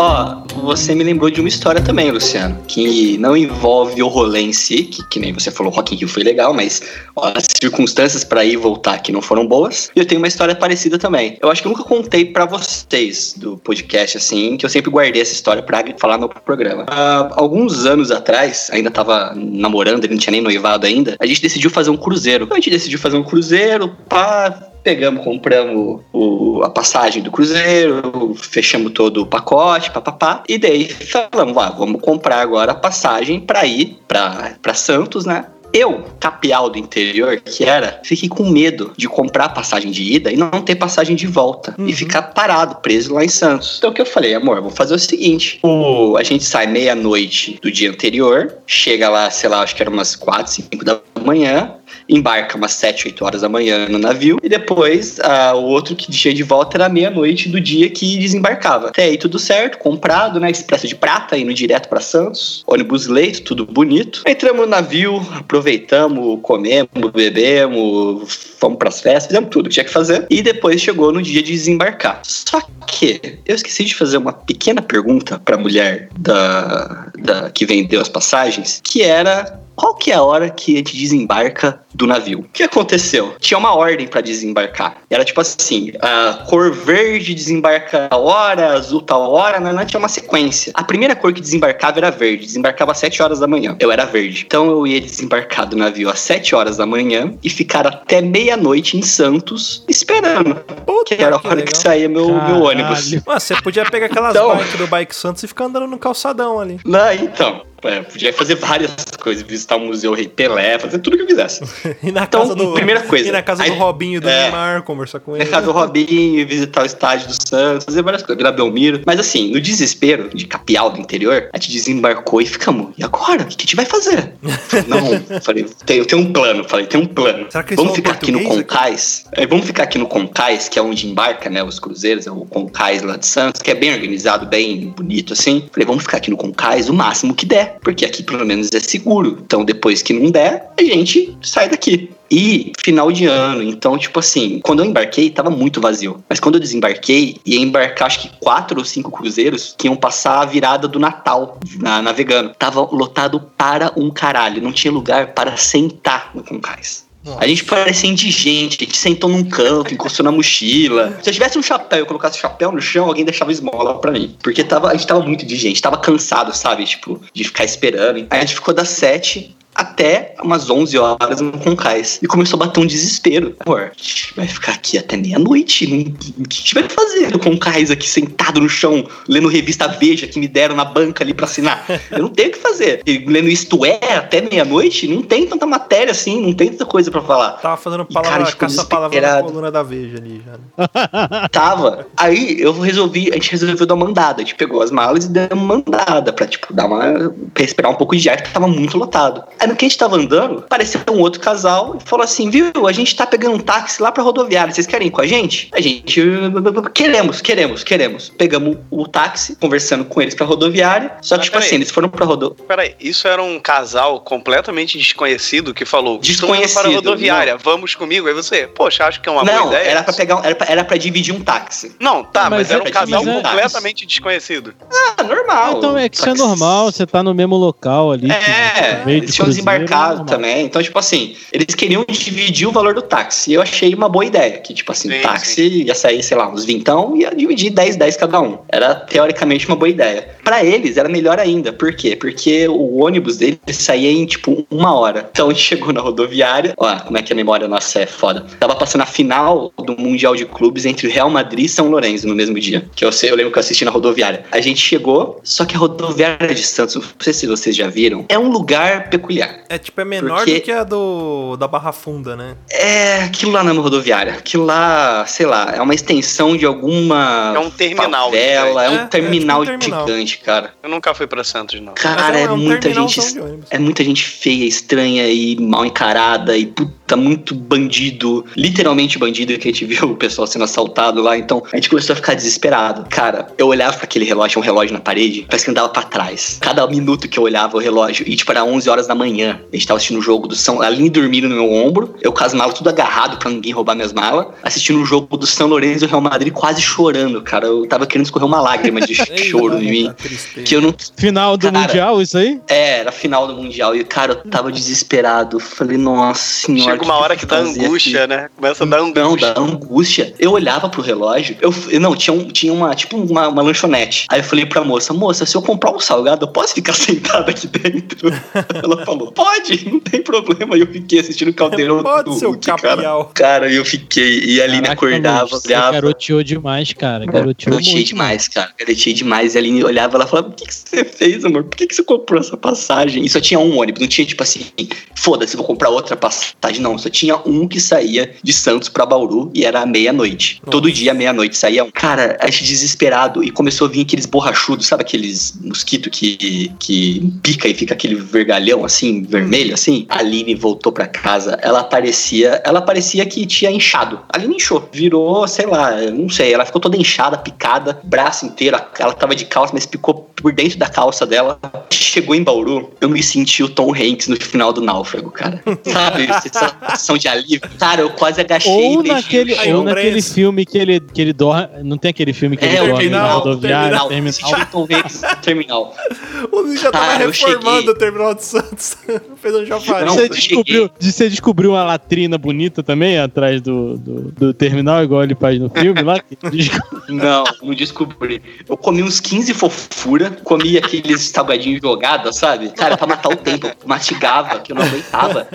Ó, você me lembrou de uma história também, Luciano, que não envolve o rolê em si, que, que nem você falou, Rock in Rio foi legal, mas ó, as circunstâncias para ir e voltar que não foram boas. E eu tenho uma história parecida também. Eu acho que eu nunca contei para vocês do podcast, assim, que eu sempre guardei essa história pra falar no programa. Uh, alguns anos atrás, ainda tava namorando, ele não tinha nem noivado ainda, a gente decidiu fazer um cruzeiro. A gente decidiu fazer um cruzeiro, pá, pegamos, compramos o, a passagem do cruzeiro, fechamos todo o pacote, papapá, e daí falamos, ah, vamos comprar agora a passagem para ir para Santos, né? Eu, capial do interior que era, fiquei com medo de comprar passagem de ida e não ter passagem de volta. Uhum. E ficar parado, preso lá em Santos. Então o que eu falei, amor, vou fazer o seguinte: o, a gente sai meia-noite do dia anterior, chega lá, sei lá, acho que era umas 4, 5 da manhã, embarca umas 7, 8 horas da manhã no navio, e depois ah, o outro que tinha de volta era meia-noite do dia que desembarcava. Até aí tudo certo, comprado, né? Expresso de prata, indo direto para Santos, ônibus leito, tudo bonito. Entramos no navio, aproveitamos, comemos, bebemos, fomos pras festas, fizemos tudo que tinha que fazer. E depois chegou no dia de desembarcar. Só que eu esqueci de fazer uma pequena pergunta pra mulher da, da que vendeu as passagens, que era qual que é a hora que a gente desembarca do navio? O que aconteceu? Tinha uma ordem para desembarcar. Era tipo assim, a cor verde desembarca a hora, azul tal hora, não, não tinha uma sequência. A primeira cor que desembarcava era verde, desembarcava às 7 horas da manhã. Eu era verde. Então eu ia desembarcar do navio às 7 horas da manhã e ficar até meia-noite em Santos esperando. Puta, que era a que hora legal. que saía meu, meu ônibus. Mano, você podia pegar aquelas Então- bikes do Bike Santos e ficar andando no calçadão ali. Não, então. É, podia fazer várias coisas, visitar o Museu Rei Pelé, fazer tudo que eu quisesse. E na Então, casa do. primeira coisa, E na casa do aí- Robinho e do é. Neymar, conversar com Na ele. casa do Robinho, visitar o estádio do Santos, fazer várias coisas, virar Belmiro. Mas assim, no desespero de capial do interior, a gente desembarcou e ficamos. E agora? O que a gente vai fazer? Não, falei, eu tenho um plano. Falei, tem um plano. Será que eles Vamos ficar aqui no português aqui? Concais. É, vamos ficar aqui no Concais, que é onde embarca, né? Os cruzeiros, é o Concais lá de Santos, que é bem organizado, bem bonito, assim. Falei, vamos ficar aqui no Concais o máximo que der, porque aqui pelo menos é seguro. Então depois que não der, a gente sai daqui. E final de ano, então, tipo assim, quando eu embarquei, tava muito vazio. Mas quando eu desembarquei, ia embarcar acho que quatro ou cinco cruzeiros que iam passar a virada do Natal na, navegando. Tava lotado para um caralho. Não tinha lugar para sentar no Concais. A gente parecia indigente, a gente sentou num canto, encostou na mochila. Se eu tivesse um chapéu e colocasse o chapéu no chão, alguém deixava esmola pra mim. Porque tava, a gente tava muito indigente, tava cansado, sabe? Tipo, de ficar esperando. Aí a gente ficou das sete até umas 11 horas no Concais. E começou a bater um desespero. Amor, a gente vai ficar aqui até meia-noite. O que a gente vai fazer no Concais aqui, sentado no chão, lendo revista Veja que me deram na banca ali pra assinar? Eu não tenho o que fazer. E lendo Isto É até meia-noite, não tem tanta matéria assim, não tem tanta coisa pra falar. Tava fazendo E, cara, palavra, a gente ficou caça-palavra na coluna da Veja ali já. né? Tava. Aí eu resolvi, a gente resolveu dar uma mandada. A gente pegou as malas e deu uma mandada pra, tipo, dar uma. pra esperar um pouco de ar, porque tava muito lotado. Aí no que a gente tava andando, apareceu um outro casal e falou assim: viu, a gente tá pegando um táxi lá pra rodoviária. Vocês querem ir com a gente? A gente. Queremos, queremos, queremos. Pegamos o táxi, conversando com eles pra rodoviária. Só que, Mas tipo assim, eles foram pra rodoviária. Peraí, isso era um casal completamente desconhecido que falou: indo para a Desconhecido, rodoviária, vamos comigo. Aí você, poxa, acho que é uma boa Não, ideia. era pra pegar. um- Era pra, era pra dividir um táxi. Não, tá, Mas mas, era um é- casal mas é- completamente desconhecido. Ah, normal. Então é que isso é que- normal, você tá no mesmo local ali. É, tinham cruzeiro, desembarcado é também. Então, tipo assim, eles queriam dividir o valor do táxi. E eu achei uma boa ideia. Que, tipo assim, Sim, o táxi ia sair, sei lá, uns vintão e ia dividir 10, 10 cada um. Era teoricamente uma boa ideia. Pra eles era melhor ainda. Por quê? Porque o ônibus deles saía em, tipo, uma hora. Então a gente chegou na rodoviária. Ó, como é que a memória nossa é foda. Tava passando a final do Mundial de Clubes entre o Real Madrid e São Lourenço no mesmo dia. Que eu sei, eu lembro que eu assisti na rodoviária. A gente chegou, só que a rodoviária de Santos, não sei se vocês já viram, é um lugar peculiar. É tipo, é menor Porque- do que a do da Barra Funda, né? É, aquilo lá não é uma rodoviária. Aquilo lá, sei lá, é uma extensão de alguma. É um terminal Favela, é, gigante. um É, terminal, é tipo um terminal. gigante, cara. Eu nunca fui pra Santos, não. Cara, Mas é, um muita gente. É muita gente feia, estranha e mal encarada e puta, muito bandido. Literalmente bandido que a gente viu o pessoal sendo assaltado lá. Então a gente começou a ficar desesperado. Cara, eu olhava pra aquele relógio, tinha um relógio na parede, parece que andava pra trás. Cada minuto que eu olhava o relógio, e tipo, era 11 horas da manhã. A gente tava assistindo o jogo do São. A Aline dormindo no meu ombro, eu com as malas tudo agarrado pra ninguém roubar minhas malas, assistindo o jogo do São Lourenço e o Real Madrid quase chorando, cara. Eu tava querendo escorrer uma lágrima de choro em mim. Tristeza. Que eu não Final do Cara. Mundial, isso aí? é, era final do Mundial. E, cara, eu tava desesperado. Falei, nossa senhora. Chega uma hora que dá fazer angústia, aqui? né? Começa a dar Não, angústia. dá angústia. Eu olhava pro relógio, eu eu- não, tinha, um, tinha uma, tipo, uma, uma lanchonete. Aí eu falei pra moça, moça, se eu comprar um salgado, eu posso ficar sentado aqui dentro? Ela falou, pode, não tem problema. E eu fiquei assistindo o caldeirão Pode, do seu Hulk, cara. Cara, eu fiquei, e a Aline Caraca, acordava, Luz, você olhava. garoteou demais, cara. Garoteou Garoteei muito. demais, cara. Garoteei demais. E a Aline olhava ela falava: O que, que você fez, amor? Por que, que você comprou essa passagem? E só tinha um ônibus, não tinha tipo assim, foda-se, vou comprar outra passagem. Não, só tinha um que saía de Santos pra Bauru e era à meia-noite. Todo dia, meia-noite, saía um. Cara, a gente desesperado e começou a vir aqueles borrachudos, sabe aqueles mosquitos que, que pica e fica aquele vergalhão assim? Assim, vermelho, assim. A Aline voltou pra casa, ela parecia, ela parecia que tinha inchado. A Aline inchou, virou, sei lá, não sei, ela ficou toda inchada, picada, braço inteiro, ela tava de calça, mas picou por dentro da calça dela. Chegou em Bauru, eu me senti o Tom Hanks no final do Náufrago, cara. Sabe? Sensação de alívio. Cara, eu quase agachei Ou e naquele, ou naquele filme que ele, que ele dorme. Não tem aquele filme que É, ele o dorme na terminal, rodoviária, Terminal, terminal. senti o Tom Hanks no terminal. O Luiz já tava reformando cheguei. o terminal de Santos. Fez um chafariz. Você descobriu, de você descobriu uma latrina bonita também atrás do, do, do terminal, igual ele faz no filme lá? Não, não descobri. Eu comi uns 15 fofura, comi aqueles salgadinhos jogados, sabe? Cara, pra matar o tempo. Eu mastigava, que eu não aguentava.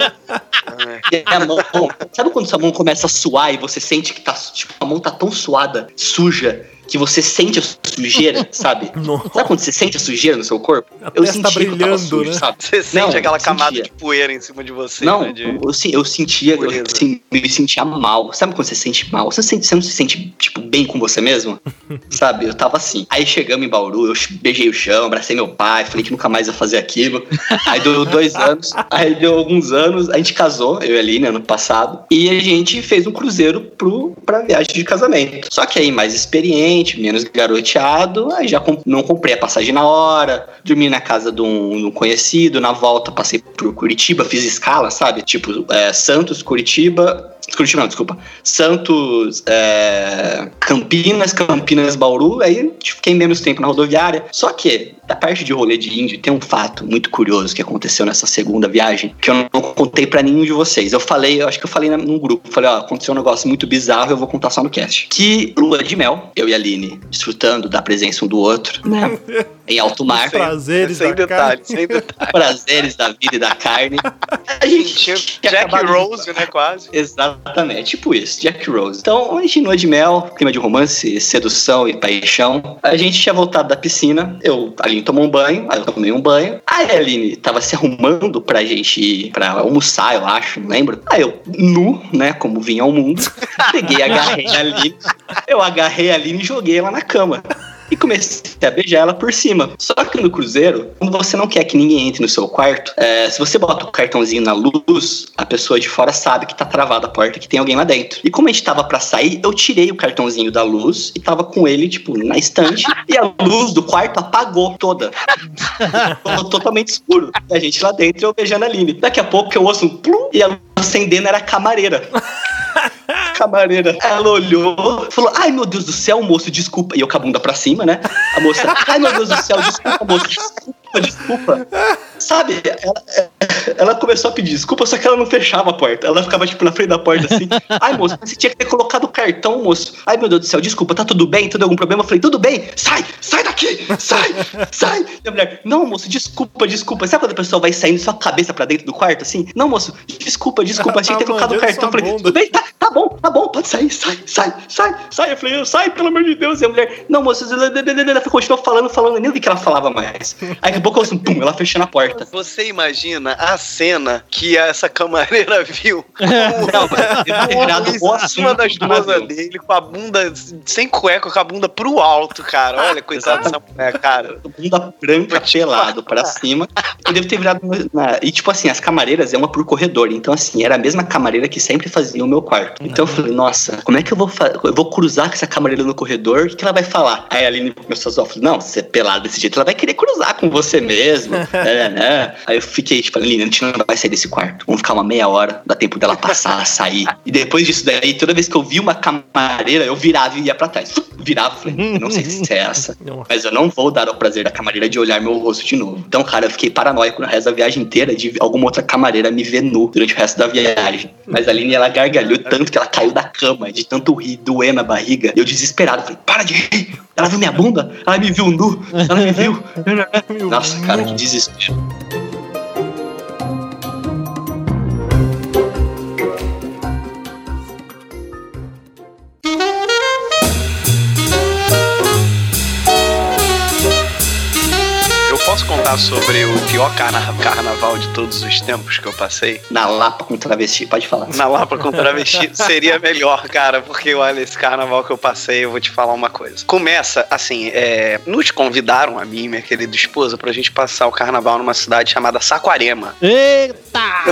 E a mão, sabe quando sua mão começa a suar e você sente que tá, tipo, a mão tá tão suada, suja, que você sente a sujeira, sabe? Nossa. Sabe quando você sente a sujeira no seu corpo? A eu tava brilhando, sujo, né? sabe? Você sente Não, aquela sentia. camada de poeira em cima de você, Não, né? De... eu, eu sentia, eu assim, me sentia mal. Sabe quando você se sente mal? Você, sente- você não se sente, tipo, bem com você mesmo? Sabe? Eu tava assim. Aí chegamos em Bauru, eu beijei o chão, abracei meu pai, falei que nunca mais ia fazer aquilo. Aí deu dois anos, aí deu alguns anos, a gente casou, eu e a Aline, ano passado, e a gente fez um cruzeiro pro, pra viagem de casamento. Só que aí, mais menos garoteado, aí já com- não comprei a passagem na hora, dormi na casa de um, de um conhecido, na volta passei por Curitiba, fiz escala, sabe? Tipo, é, Santos, Curitiba. Curitiba não, desculpa. Santos, é, Campinas, Campinas, Bauru. Aí fiquei menos tempo na rodoviária. Só que, da parte de rolê de índio, tem um fato muito curioso que aconteceu nessa segunda viagem que eu não contei pra nenhum de vocês. Eu falei, eu acho que eu falei num grupo. Falei, ó, aconteceu um negócio muito bizarro, eu vou contar só no cast. Que lua de mel, eu e a Aline desfrutando da presença um do outro, né? Em alto mar. Prazeres sem da cara. detalhes, sem detalhes. prazeres da vida e da carne. A gente Jack Rose, né? Quase. Exatamente, tipo isso, Jack Rose. Então, a gente lua de mel, clima de romance, sedução e paixão. A gente tinha voltado da piscina, eu, a Aline tomou um banho, aí eu tomei um banho. Aí a Aline tava se arrumando pra gente ir pra almoçar, eu acho, não lembro. Aí eu, nu, né, como vinha ao mundo, peguei, agarrei a Aline, eu agarrei a Aline e joguei ela na cama. E comecei a beijar ela por cima. Só que no cruzeiro, quando você não quer que ninguém entre no seu quarto, é, se você bota o cartãozinho na luz, a pessoa de fora sabe que tá travada a porta, que tem alguém lá dentro. E como a gente tava pra sair, eu tirei o cartãozinho da luz e tava com ele, tipo, na estante. e a luz do quarto apagou toda. Ficou totalmente escuro. E a gente lá dentro, eu beijando a Aline. Daqui a pouco eu ouço um plum e a luz acendendo era a camareira. Camareira. Ela olhou, falou: Ai meu Deus do céu, moço, desculpa. E eu com a bunda pra cima, né? A moça, ai meu Deus do céu, desculpa, moço, desculpa, desculpa. Sabe, ela, ela começou a pedir desculpa, só que ela não fechava a porta. Ela ficava, tipo, na frente da porta assim. Ai, moço, você tinha que ter colocado o cartão, moço. Ai, meu Deus do céu, desculpa, tá tudo bem? Tudo algum problema? Eu falei, tudo bem, sai, sai daqui, sai, sai. E a mulher, não, moço, desculpa, desculpa. Sabe quando a pessoa vai saindo sua cabeça pra dentro do quarto, assim? Não, moço, desculpa, desculpa, tinha que ter Tá colocado o cartão. Eu falei, tudo bem, tá, tá bom, tá bom, pode sair, sai, sai, sai, sai. Eu falei, sai, pelo amor de Deus. E a mulher, não, moço, ela continuou falando, falando, nem vi que ela falava mais. Aí daqui a pouco eu assim, pum, ela fechando a porta. Você imagina a cena que essa camareira viu Luiz o em cima assunto da do esposa navio. dele, com a bunda sem cueca, com a bunda pro alto, cara. Olha, coitada dessa mulher, cara. bunda branca pelado pra cima. Eu devo ter virado. na- E tipo assim, as camareiras é uma por corredor. Então, assim, era a mesma camareira que sempre fazia o meu quarto. Então eu falei, nossa, como é que eu vou fa- Eu vou cruzar com essa camareira no corredor? O que, ela vai falar? Aí a Aline começou a zoar. Falei, não, você é pelado desse jeito, ela vai querer cruzar com você mesmo. é, né? Aí eu fiquei, tipo, Aline, a gente não vai sair desse quarto. Vamos ficar uma meia hora, dá tempo dela passar, sair. E depois disso daí, toda vez que eu vi uma camareira, eu virava e ia pra trás. Virava, falei, não sei se é essa. Mas eu não vou dar o prazer da camareira de olhar meu rosto de novo. Então, cara, eu fiquei paranoico no resto da viagem inteira de alguma outra camareira me ver nu durante o resto da viagem. Mas a Aline, ela gargalhou tanto que ela caiu da cama, de tanto rir, doer na barriga. Eu desesperado, falei, para de rir! Ela viu minha bunda, ela me viu nu, ela me viu. Nossa, cara, que desespero. Sobre o pior carna carnaval de todos os tempos que eu passei. Na Lapa com travesti, pode falar. Na Lapa com travesti seria melhor, cara, porque olha, esse carnaval que eu passei, eu vou te falar uma coisa. Começa, assim, é, nos convidaram, a mim e minha querida esposa, pra gente passar o carnaval numa cidade chamada Saquarema. Eita!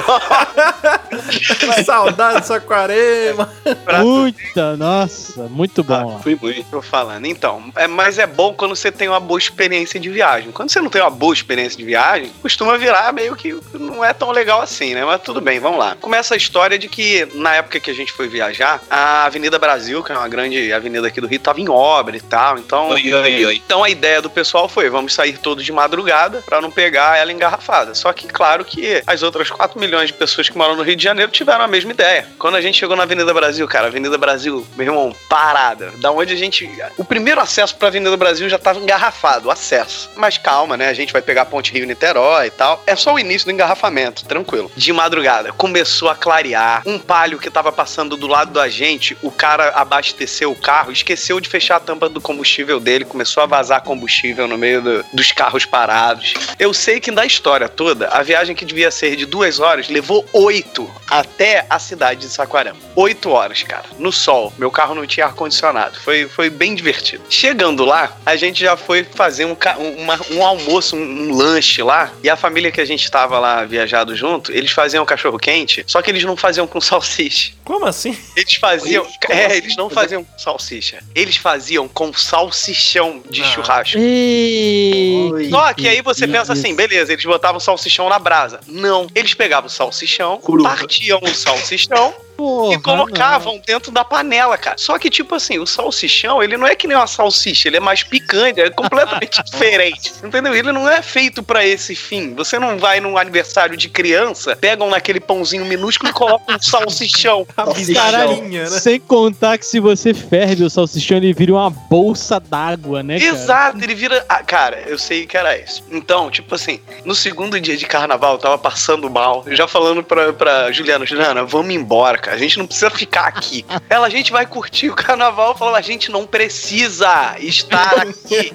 Saudade de Saquarema. Pra Muita, nossa, muito bom lá. Fui muito. Tô falando. Então, é, mas é bom quando você tem uma boa experiência de viagem. Quando você não tem uma boa experiência de viagem, costuma virar meio que não é tão legal assim, né? Mas tudo bem, vamos lá. Começa a história de que na época que a gente foi viajar, a Avenida Brasil, que é uma grande avenida aqui do Rio, tava em obra e tal. Então, Oi, oi, oi. então a ideia do pessoal foi: vamos sair todos de madrugada pra não pegar ela engarrafada. Só que, claro que as outras 4 milhões de pessoas que moram no Rio de Janeiro tiveram a mesma ideia. Quando a gente chegou na Avenida Brasil, cara, Avenida Brasil, meu irmão, parada. Da onde a gente. O primeiro acesso pra Avenida Brasil já tava engarrafado, o acesso. Mas calma, né? A gente vai pegar a Ponte Rio Niterói e tal. É só o início do engarrafamento, tranquilo. De madrugada, começou a clarear. Um palio que tava passando do lado da gente, o cara abasteceu o carro, esqueceu de fechar a tampa do combustível dele, começou a vazar combustível no meio do- dos carros parados. Eu sei que da história toda, a viagem que devia ser de duas horas levou oito até a cidade de Saquarema. Oito horas, cara, no sol. Meu carro não tinha ar-condicionado. Foi, foi bem divertido. Chegando lá, a gente já foi fazer um- uma- um almoço, um, um lanche lá. E a família que a gente tava lá viajado junto, eles faziam cachorro quente, só que eles não faziam com salsicha. Como assim? Eles faziam. Como é, assim? eles não faziam com salsicha. Eles faziam com salsichão de Ah. churrasco. Ei, Só que aí você pensa assim, beleza, eles botavam o salsichão na brasa. Não, eles pegavam o salsichão, Cru. partiam o salsichão Porra, e colocavam dentro da panela, cara. Só que, tipo assim, o salsichão, ele não é que nem uma salsicha, ele é mais picante, é completamente diferente. Entendeu? Ele não é feito pra esse fim. Você não vai num aniversário de criança, pegam naquele pãozinho minúsculo e colocam um salsichão. A Salsichão. Caralho, bisnaguinha, né? sem contar que se você ferve o salsichão, ele vira uma bolsa d'água, né, cara? Exato, ele vira. Ah, cara, eu sei que era isso. Então, tipo assim, no segundo dia de carnaval, eu tava passando mal. Já falando pra, pra Juliana, Juliana, vamos embora, cara. A gente não precisa ficar aqui. Ela, a gente vai curtir o carnaval. Falava, a gente não precisa estar aqui.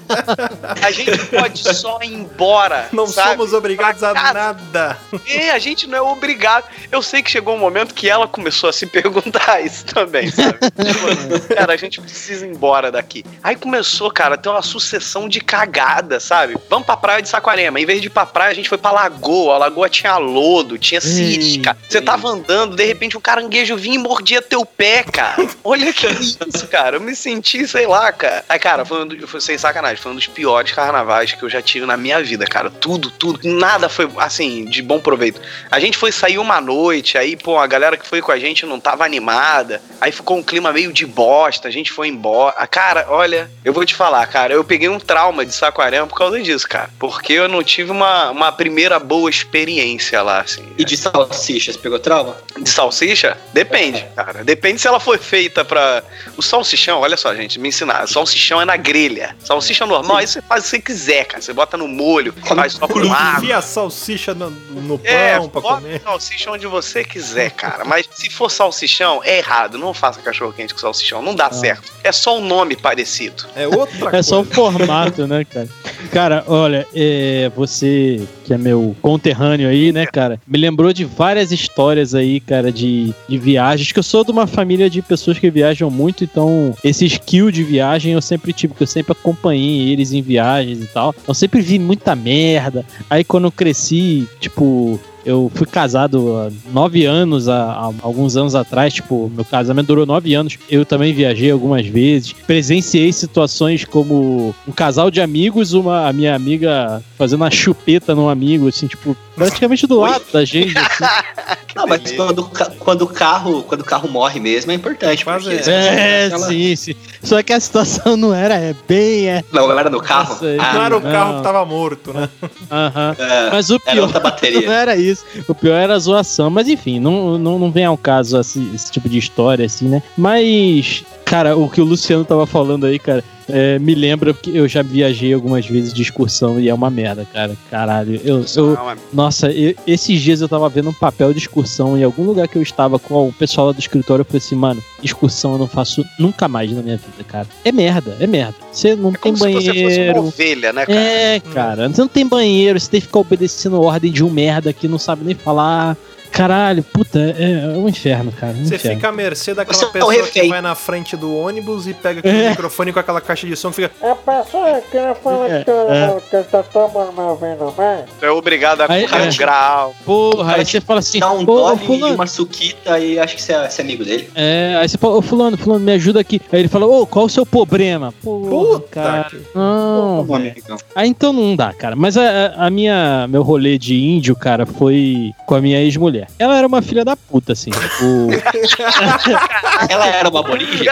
A gente pode só ir embora. Não sabe? somos obrigados a nada. É, a gente não é obrigado. Eu sei que chegou um momento que ela começou a se perguntar isso também, sabe? Tipo, cara, a gente precisa ir embora daqui. Aí começou, cara, a ter uma sucessão de cagada, sabe? Vamos pra praia de Saquarema. Em vez de ir pra praia, a gente foi pra lagoa. A lagoa tinha lodo, tinha cisca. Você tava andando, de repente um caranguejo vinha e mordia teu pé, cara. Olha que isso, cara. Eu me senti, sei lá, cara. Aí, cara, foi, um foi sem sacanagem. Foi um dos piores carnavais que eu já tive na minha vida, cara. Tudo, tudo. Nada foi, assim, de bom proveito. A gente foi sair uma noite, aí, pô, a galera que foi com a gente não tava animada. Aí ficou um clima meio de bosta, a gente foi embora. Ah, Cara, olha, eu vou te falar, cara, eu peguei um trauma de Saquarema por causa disso, cara. Porque eu não tive uma, uma primeira boa experiência lá, assim. E de salsichas, pegou trauma? De salsicha? Depende, cara. Depende se ela foi feita pra. O salsichão, olha só, gente, me ensinar. Salsichão é na grelha. Salsicha normal, aí você faz o que você quiser, cara. Você bota no molho, faz só com água. Enfia a salsicha no, no É, pão pra bota comer. salsicha onde você quiser, cara. Mas se for salsichão, é errado. Não faça cachorro quente com salsichão. Não dá certo. É só um nome parecido. É outra É coisa. só o formato, né, cara? Cara, olha, é, você que é meu conterrâneo aí, né, cara, me lembrou de várias histórias aí, cara, de, de viagens, que eu sou de uma família de pessoas que viajam muito, então esse skill de viagem eu sempre tive, porque eu sempre acompanhei eles em viagens e tal. Eu sempre vi muita merda. Aí quando eu cresci, tipo, eu fui casado há nove anos, há alguns anos atrás, tipo, meu casamento durou nove anos. Eu também viajei algumas vezes, presenciei situações como um casal de amigos, uma a minha amiga fazendo uma chupeta num amigo, assim, tipo, praticamente do lado da gente. assim. Não, mas quando, quando o carro, quando o carro morre mesmo é importante. Mas porque é. É, ela- sim, sim. Só que a situação não era é, bem, é. Não, era no carro? Nossa, Ah, Não era o não. carro que tava morto, né? Aham. é, Mas o era pior outra não bateria. era isso. O pior era a zoação. Mas enfim, não, não, não vem ao caso assim, esse tipo de história, assim, né? Mas Cara, o que o Luciano tava falando aí, cara, é, me lembra que eu já viajei algumas vezes de excursão e é uma merda, cara. Caralho. Eu, eu, é- nossa, eu- esses dias eu tava vendo um papel de excursão em algum lugar que eu estava com o pessoal lá do escritório. Eu falei assim, mano, excursão eu não faço nunca mais na minha vida, cara. É merda, é merda. Você não É tem se você fosse uma banheiro. ovelha, né, cara? É, cara, você não tem banheiro, você tem que ficar obedecendo ordem de um merda que não sabe nem falar. Caralho, puta, é, é um inferno, cara. Um Você inferno. fica à mercê daquela Você é pessoa que vai na frente do ônibus e pega aquele É. microfone com aquela caixa de som e fica. A pessoa que fala É, que é. que tá tomando meu ouvindo bem. Tu é obrigado a Aí- é. um grau. Porra, aí você fala assim, Dá um dole e fulano, uma suquita e acho que você é, você é amigo dele. É, aí você fala, ô fulano, fulano, me ajuda aqui. Aí ele fala, ô, qual o seu problema? Porra, Puta cara. que- Não, velho. amigão. Ah, então não dá, cara. Mas a, a minha, meu rolê de índio, cara, foi com a minha ex-mulher. Ela era uma filha da puta, assim. O... Ela era uma aborígene?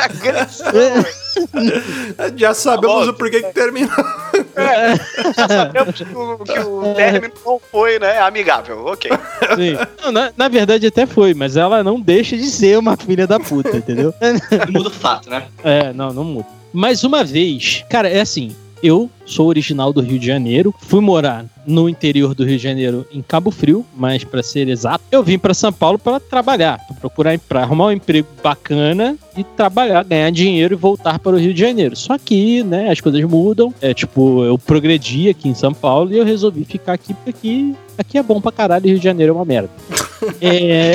Já sabemos bom. o porquê que terminou. Sabemos que o, que o término não foi, né, amigável. Ok. Sim. Não, na, na verdade até foi, mas ela não deixa de ser uma filha da puta, entendeu? Muda o fato, né? É, não, não muda. Mais uma vez, cara, é assim. Eu sou original do Rio de Janeiro, fui morar no interior do Rio de Janeiro, em Cabo Frio, mas pra ser exato, eu vim pra São Paulo pra trabalhar, pra procurar para arrumar um emprego bacana e trabalhar, ganhar dinheiro e voltar para o Rio de Janeiro. Só que, né, as coisas mudam. É tipo, eu progredi aqui em São Paulo e eu resolvi ficar aqui porque aqui, aqui é bom pra caralho, e Rio de Janeiro é uma merda. É...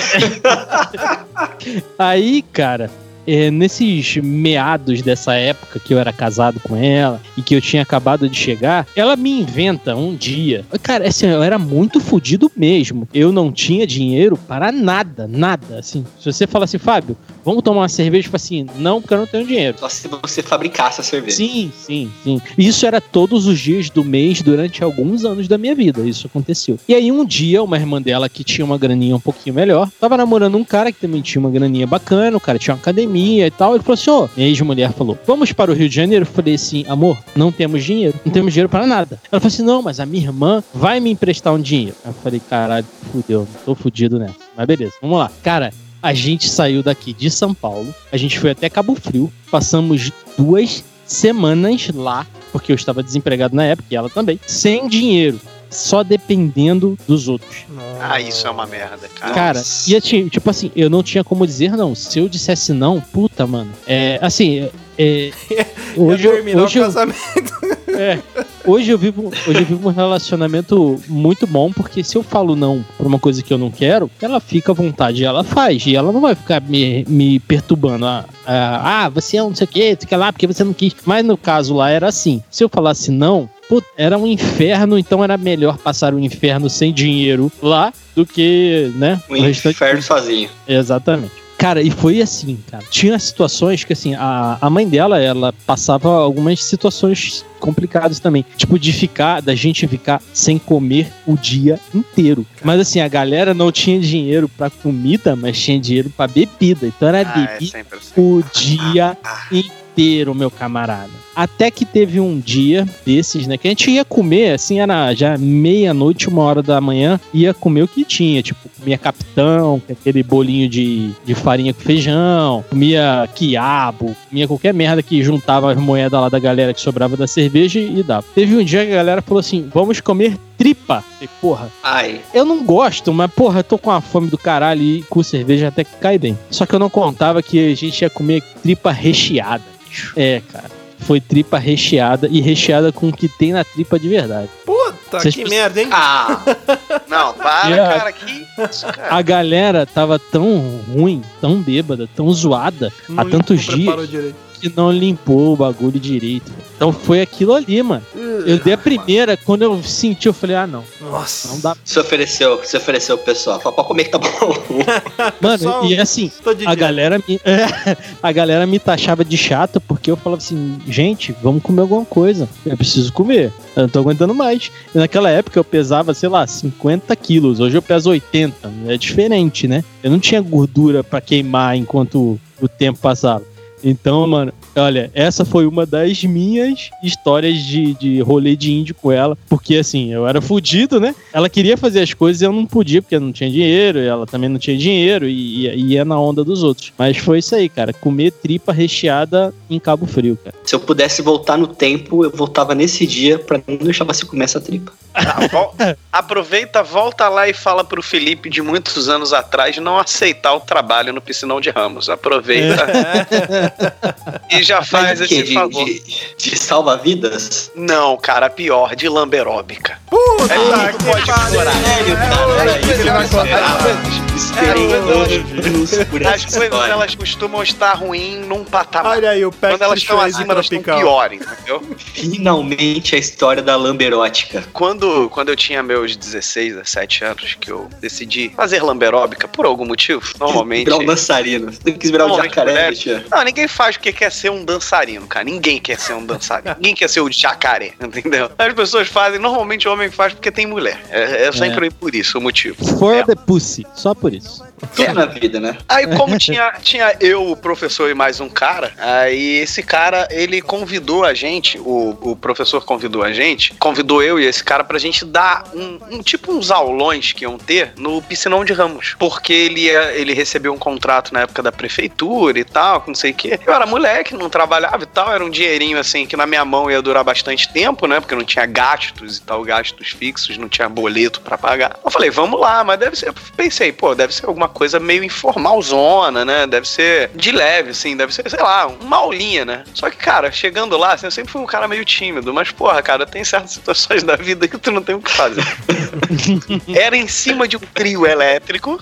Aí, cara, é, nesses meados dessa época que eu era casado com ela e que eu tinha acabado de chegar, ela me inventa um dia. Cara, assim, eu era muito fodido mesmo. Eu não tinha dinheiro para nada, nada. Assim, se você fala assim, Fábio, vamos tomar uma cerveja, falo assim, não, porque eu não tenho dinheiro. Só se você fabricasse a cerveja. Sim, sim, sim. Isso era todos os dias do mês durante alguns anos da minha vida. Isso aconteceu. E aí, um dia, uma irmã dela que tinha uma graninha um pouquinho melhor, tava namorando um cara que também tinha uma graninha bacana, o cara tinha uma academia e tal. Ele falou assim: Ô, minha ex-mulher falou, vamos para o Rio de Janeiro? Eu falei assim, amor, não temos dinheiro, não temos dinheiro para nada. Ela falou assim: não, mas a minha irmã vai me emprestar um dinheiro. Eu falei, caralho, fudeu, tô fudido nessa. Mas beleza, vamos lá. Cara, a gente saiu daqui de São Paulo, a gente foi até Cabo Frio, passamos duas semanas lá, porque eu estava desempregado na época e ela também, sem dinheiro, só dependendo dos outros. Ah, isso é uma merda, cara. Cara, e assim, tipo assim, eu não tinha como dizer não. Se eu dissesse não, puta, mano. É, assim, é, hoje, eu, hoje, o eu, casamento. é, hoje eu vivo, hoje eu vivo um relacionamento muito bom, porque se eu falo não pra uma coisa que eu não quero, ela fica à vontade e ela faz. E ela não vai ficar me, me perturbando. Ah, ah, ah, você é um não sei o que, fica lá porque você não quis. Mas no caso lá era assim: se eu falasse não, putz, era um inferno, então era melhor passar o inferno sem dinheiro lá do que, né? O inferno sozinho. Exatamente. Cara, e foi assim, cara. Tinha situações que, assim, a, a mãe dela, ela passava algumas situações complicadas também. Tipo, de ficar, da gente ficar sem comer o dia inteiro. Mas, assim, a galera não tinha dinheiro pra comida, mas tinha dinheiro pra bebida. Então era Ah, é bebida assim. o dia Ah, inteiro, meu camarada. Até que teve um dia desses, né? Que a gente ia comer, assim, era já meia-noite, uma hora da manhã, ia comer o que tinha. Tipo, comia capitão, é aquele bolinho de, de farinha com feijão, comia quiabo, comia qualquer merda que juntava as moedas lá da galera que sobrava da cerveja e dava. Teve um dia que a galera falou assim: vamos comer tripa. E, porra, Ai, eu não gosto, mas porra, eu tô com a fome do caralho e com cerveja até que cai bem. Só que eu não contava que a gente ia comer tripa recheada. É, cara. Foi tripa recheada e recheada com o que tem na tripa de verdade. Puta, Vocês que precisam- merda, hein? ah, Não, para, cara. Que isso, cara. A galera tava tão ruim, tão bêbada, tão zoada Não- há tantos dias direito. Que não limpou o bagulho direito. Então foi aquilo ali, mano. Eu dei a primeira, quando eu senti, eu falei, ah, não, Nossa. não dá. se ofereceu, se ofereceu pro pessoal. Fala, pode comer que tá bom. Mano, Pessoal, e assim, A galera, me, é, a galera me taxava de chato porque eu falava assim, gente, vamos comer alguma coisa. Eu preciso comer. Eu não tô aguentando mais. E naquela época eu pesava, sei lá, 50 quilos. Hoje eu peso 80. É diferente, né? Eu não tinha gordura pra queimar enquanto o tempo passava. Então, mano, Olha, essa foi uma das minhas histórias de, de rolê de índio com ela, porque assim, eu era fudido, né? Ela queria fazer as coisas e eu não podia, porque eu não tinha dinheiro, e ela também não tinha dinheiro, e, e ia na onda dos outros. Mas foi isso aí, cara. Comer tripa recheada em Cabo Frio, cara. Se eu pudesse voltar no tempo, eu voltava nesse dia pra não deixar você comer essa tripa. Ah, vol- Aproveita, volta lá e fala pro Felipe de muitos anos atrás não aceitar o trabalho no Piscinão de Ramos. Aproveita e já faz o esse de, favor. de, de salva-vidas? Não, cara, pior, de lamberóbica. Puta Aí que pode. Sério, cara, As isso coisas, que elas- Esperei É, as coisas costumam estar ruins num patamar. Olha aí, o Quando pack elas estão acima, elas estão pior, entendeu? Finalmente a história da lamberótica. Quando, quando eu tinha meus 16, 17 anos, que eu decidi fazer lamberóbica por algum motivo, normalmente. Virar um dançarino. Você quis virar um jacaré, bicha. Não, ninguém faz porque quer ser um dançarino, cara. Ninguém quer ser um dançarino. ninguém quer ser o jacaré, entendeu? As pessoas fazem, normalmente o homem faz porque tem mulher. É, é sempre por isso o motivo. For É. the pussy. Só por isso. Tudo na vida, né? Aí, como tinha, tinha eu, o professor e mais um cara, aí esse cara, ele convidou a gente, o, o professor convidou a gente, convidou eu e esse cara pra gente dar um, um- tipo uns aulões que iam ter no Piscinão de Ramos. Porque ele, ia, ele recebeu um contrato na época da prefeitura e tal, não sei o quê. Eu era moleque, não trabalhava e tal, era um dinheirinho assim que na minha mão ia durar bastante tempo, né? Porque não tinha gastos e tal, gastos fixos, não tinha boleto pra pagar. Eu falei, vamos lá, mas deve ser. Pensei, pô, deve ser alguma coisa meio informalzona, né? Deve ser de leve, assim, deve ser, sei lá, uma aulinha, né? Só que, cara, chegando lá, assim, eu sempre fui um cara meio tímido, mas, porra, cara, tem certas situações da vida que tu não tem o que fazer. Era em cima de um trio elétrico,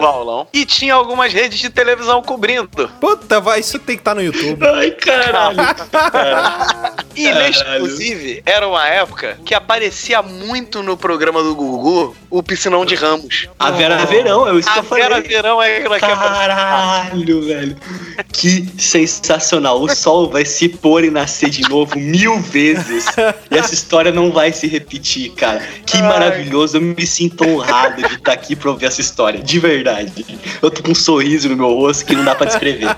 o aulão, e tinha algumas redes de televisão cobrindo. Puta, vai, isso tem que estar no YouTube. Ai, caralho. E, inclusive, era uma época que aparecia muito no programa do Gugu o Piscinão de Ramos. A Vera Verão, é isso que A eu falei. Vera Verão é aquela que Caralho, velho. Que sensacional. O sol vai se pôr e nascer de novo mil vezes. E essa história não vai se repetir, cara. Que Ai. maravilhoso. Eu me sinto honrado de estar aqui pra ouvir essa história. De verdade. Eu tô com um sorriso no meu rosto que não dá pra descrever.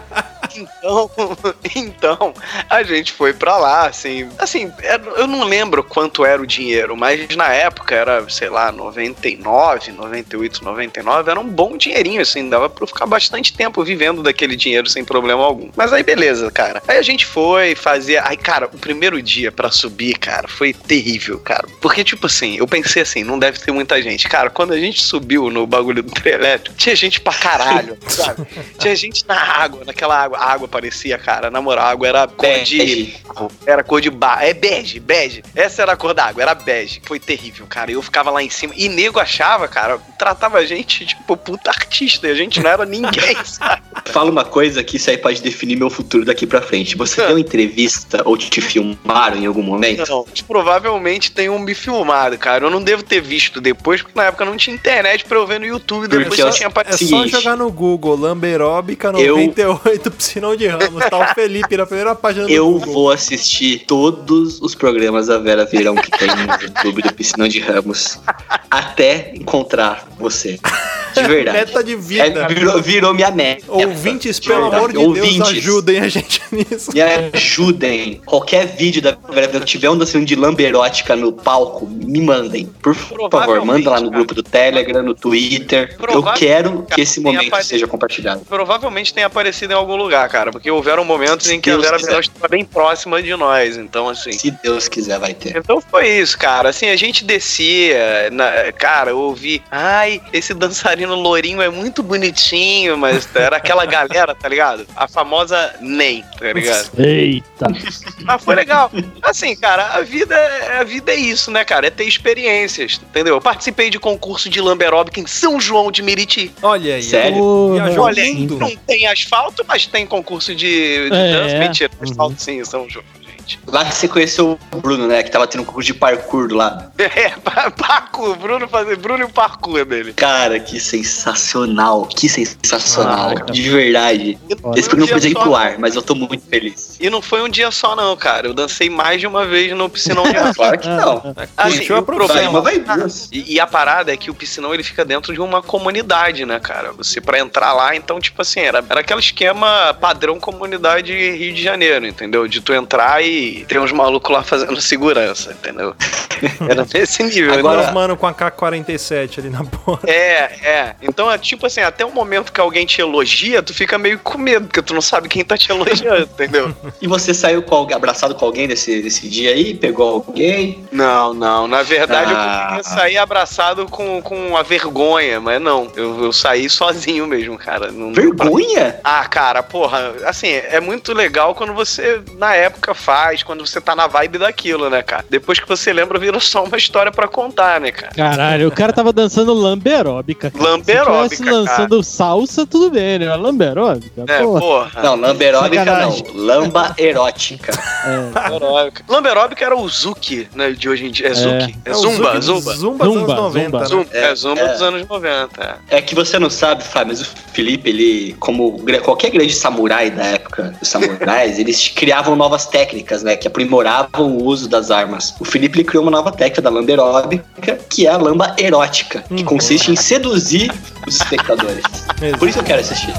Então, então, a gente foi pra lá, assim. Assim, era- eu não lembro quanto era o dinheiro, mas na época era, sei lá, 99, 98, 99, era um bom dinheirinho, assim, dava pra ficar bastante tempo vivendo daquele dinheiro sem problema algum. Mas aí, beleza, cara. Aí a gente foi fazer. Aí, cara, o primeiro dia pra subir, cara, foi terrível, cara. Porque, tipo assim, eu pensei assim, não deve ter muita gente. Cara, quando a gente subiu no bagulho do trem elétrico, tinha gente pra caralho, sabe? Tinha gente na água, naquela água. A água parecia, cara, na moral, a água era cor de. Bege. Era cor de bar. É bege, bege. Essa era a cor da água, era bege. Foi terrível, cara. Eu ficava lá em cima. E nego achava, cara, tratava a gente tipo puta artista. E a gente não era ninguém, sabe? Fala uma coisa que isso aí pode definir meu futuro daqui pra frente. Você deu entrevista ou te filmaram em algum momento? Não, provavelmente tenham me filmado, cara. Eu não devo ter visto depois, porque na época não tinha internet pra eu ver no YouTube. Depois Porque só eu- tinha É só jogar no Google, Lamberóbica Eu- 98 Piscinão de Ramos. Tá o Felipe na primeira página do Eu Google. vou assistir todos os programas da Vera Verão que tem no YouTube do Piscinão de Ramos até encontrar você. De verdade. Meta de vida. É, virou, virou minha meta. Ouvintes, De pelo verdade. amor de Ouvintes, Deus, ajudem a gente nisso. Me ajudem. Qualquer vídeo da Vera Verão que tiver um dançando de lamberótica no palco, me mandem. Por favor, manda lá no cara. grupo do Telegram, no Twitter. Eu quero que esse tem momento apare- seja compartilhado. Provavelmente tenha aparecido em algum lugar, cara. Porque houveram momentos em que a Deus Vera quiser. Verão estava bem próxima de nós. Então, assim. Se Deus quiser, vai ter. Então foi isso, cara. Assim, a gente descia, na- cara, eu ouvi, ai, esse dançarino lourinho é muito bonitinho, mas era aquela galera, tá ligado? A famosa NEM, tá ligado? Eita. Mas foi legal. Assim, cara, a vida, a vida é isso, né, cara? É ter experiências, entendeu? Eu participei de concurso de lamberóbica em São João de Meriti. Olha aí. Sério? Viajou Olha, não tem asfalto, mas tem concurso de, de É. dança. Mentira, Uhum. asfalto sim, São gente. Lá que você conheceu o Bruno, né? Que tava tendo um concurso de parkour lado. É, pa- parkour, Bruno fazer Bruno e o parkour dele. Cara, que sensacional. Que sensacional. Ah, de verdade. E Esse um programa dia podia ir pro não. ar, mas eu tô muito feliz. E não foi um dia só, não, cara. Eu dancei mais de uma vez no piscinão de. Claro que não. Assim, a o. Vai problema, vai duas. E, e a parada é que o piscinão ele fica dentro de uma comunidade, né, cara? Você pra entrar lá, então, tipo assim, era, era aquele esquema padrão comunidade Rio de Janeiro, entendeu? De tu entrar e ter uns malucos lá fazendo segurança, entendeu? Era nesse nível. Agora- Agora os mano com a K-47 ali na porta. É, é. Então é tipo assim, até o momento que alguém te elogia, tu fica meio com medo, porque tu não sabe quem tá te elogiando, entendeu? E você saiu com alguém, abraçado com alguém desse, desse dia aí? Pegou alguém? Não, não. Na verdade, Ah. eu sair abraçado com, com a vergonha, mas não. Eu, eu saí sozinho mesmo, cara. Não Vergonha? Ah, cara, porra, assim, é muito legal quando você, na época, faz, quando você tá na vibe daquilo, né, cara? Depois que você lembra, vira só uma história pra contar, né, cara? Caralho, o cara tava dançando lamberóbica. cara. Lamberóbica, Se lançando salsa, tudo bem, né? Lamberóbica, É, porra. porra. Não, lamberóbica Sacanagem. não. Lamba erótica. É. Lamberóbica. Lamberóbica era o Zuki, né, de hoje em dia. É Zuki. É, É Zumba, Zumba. Zumba. Dos anos 90, Zumba. né? Zumba, é, Zumba é. dos anos 90. é. É que você não sabe, Fábio, mas o Felipe, ele, como qualquer grande samurai da época dos samurais, eles criavam novas técnicas, né? Que aprimoravam o uso das armas. O Felipe criou uma nova técnica da lamba eróbica, que é a lamba erótica, que Hum. consiste em seduzir os espectadores. Por isso eu quero assistir.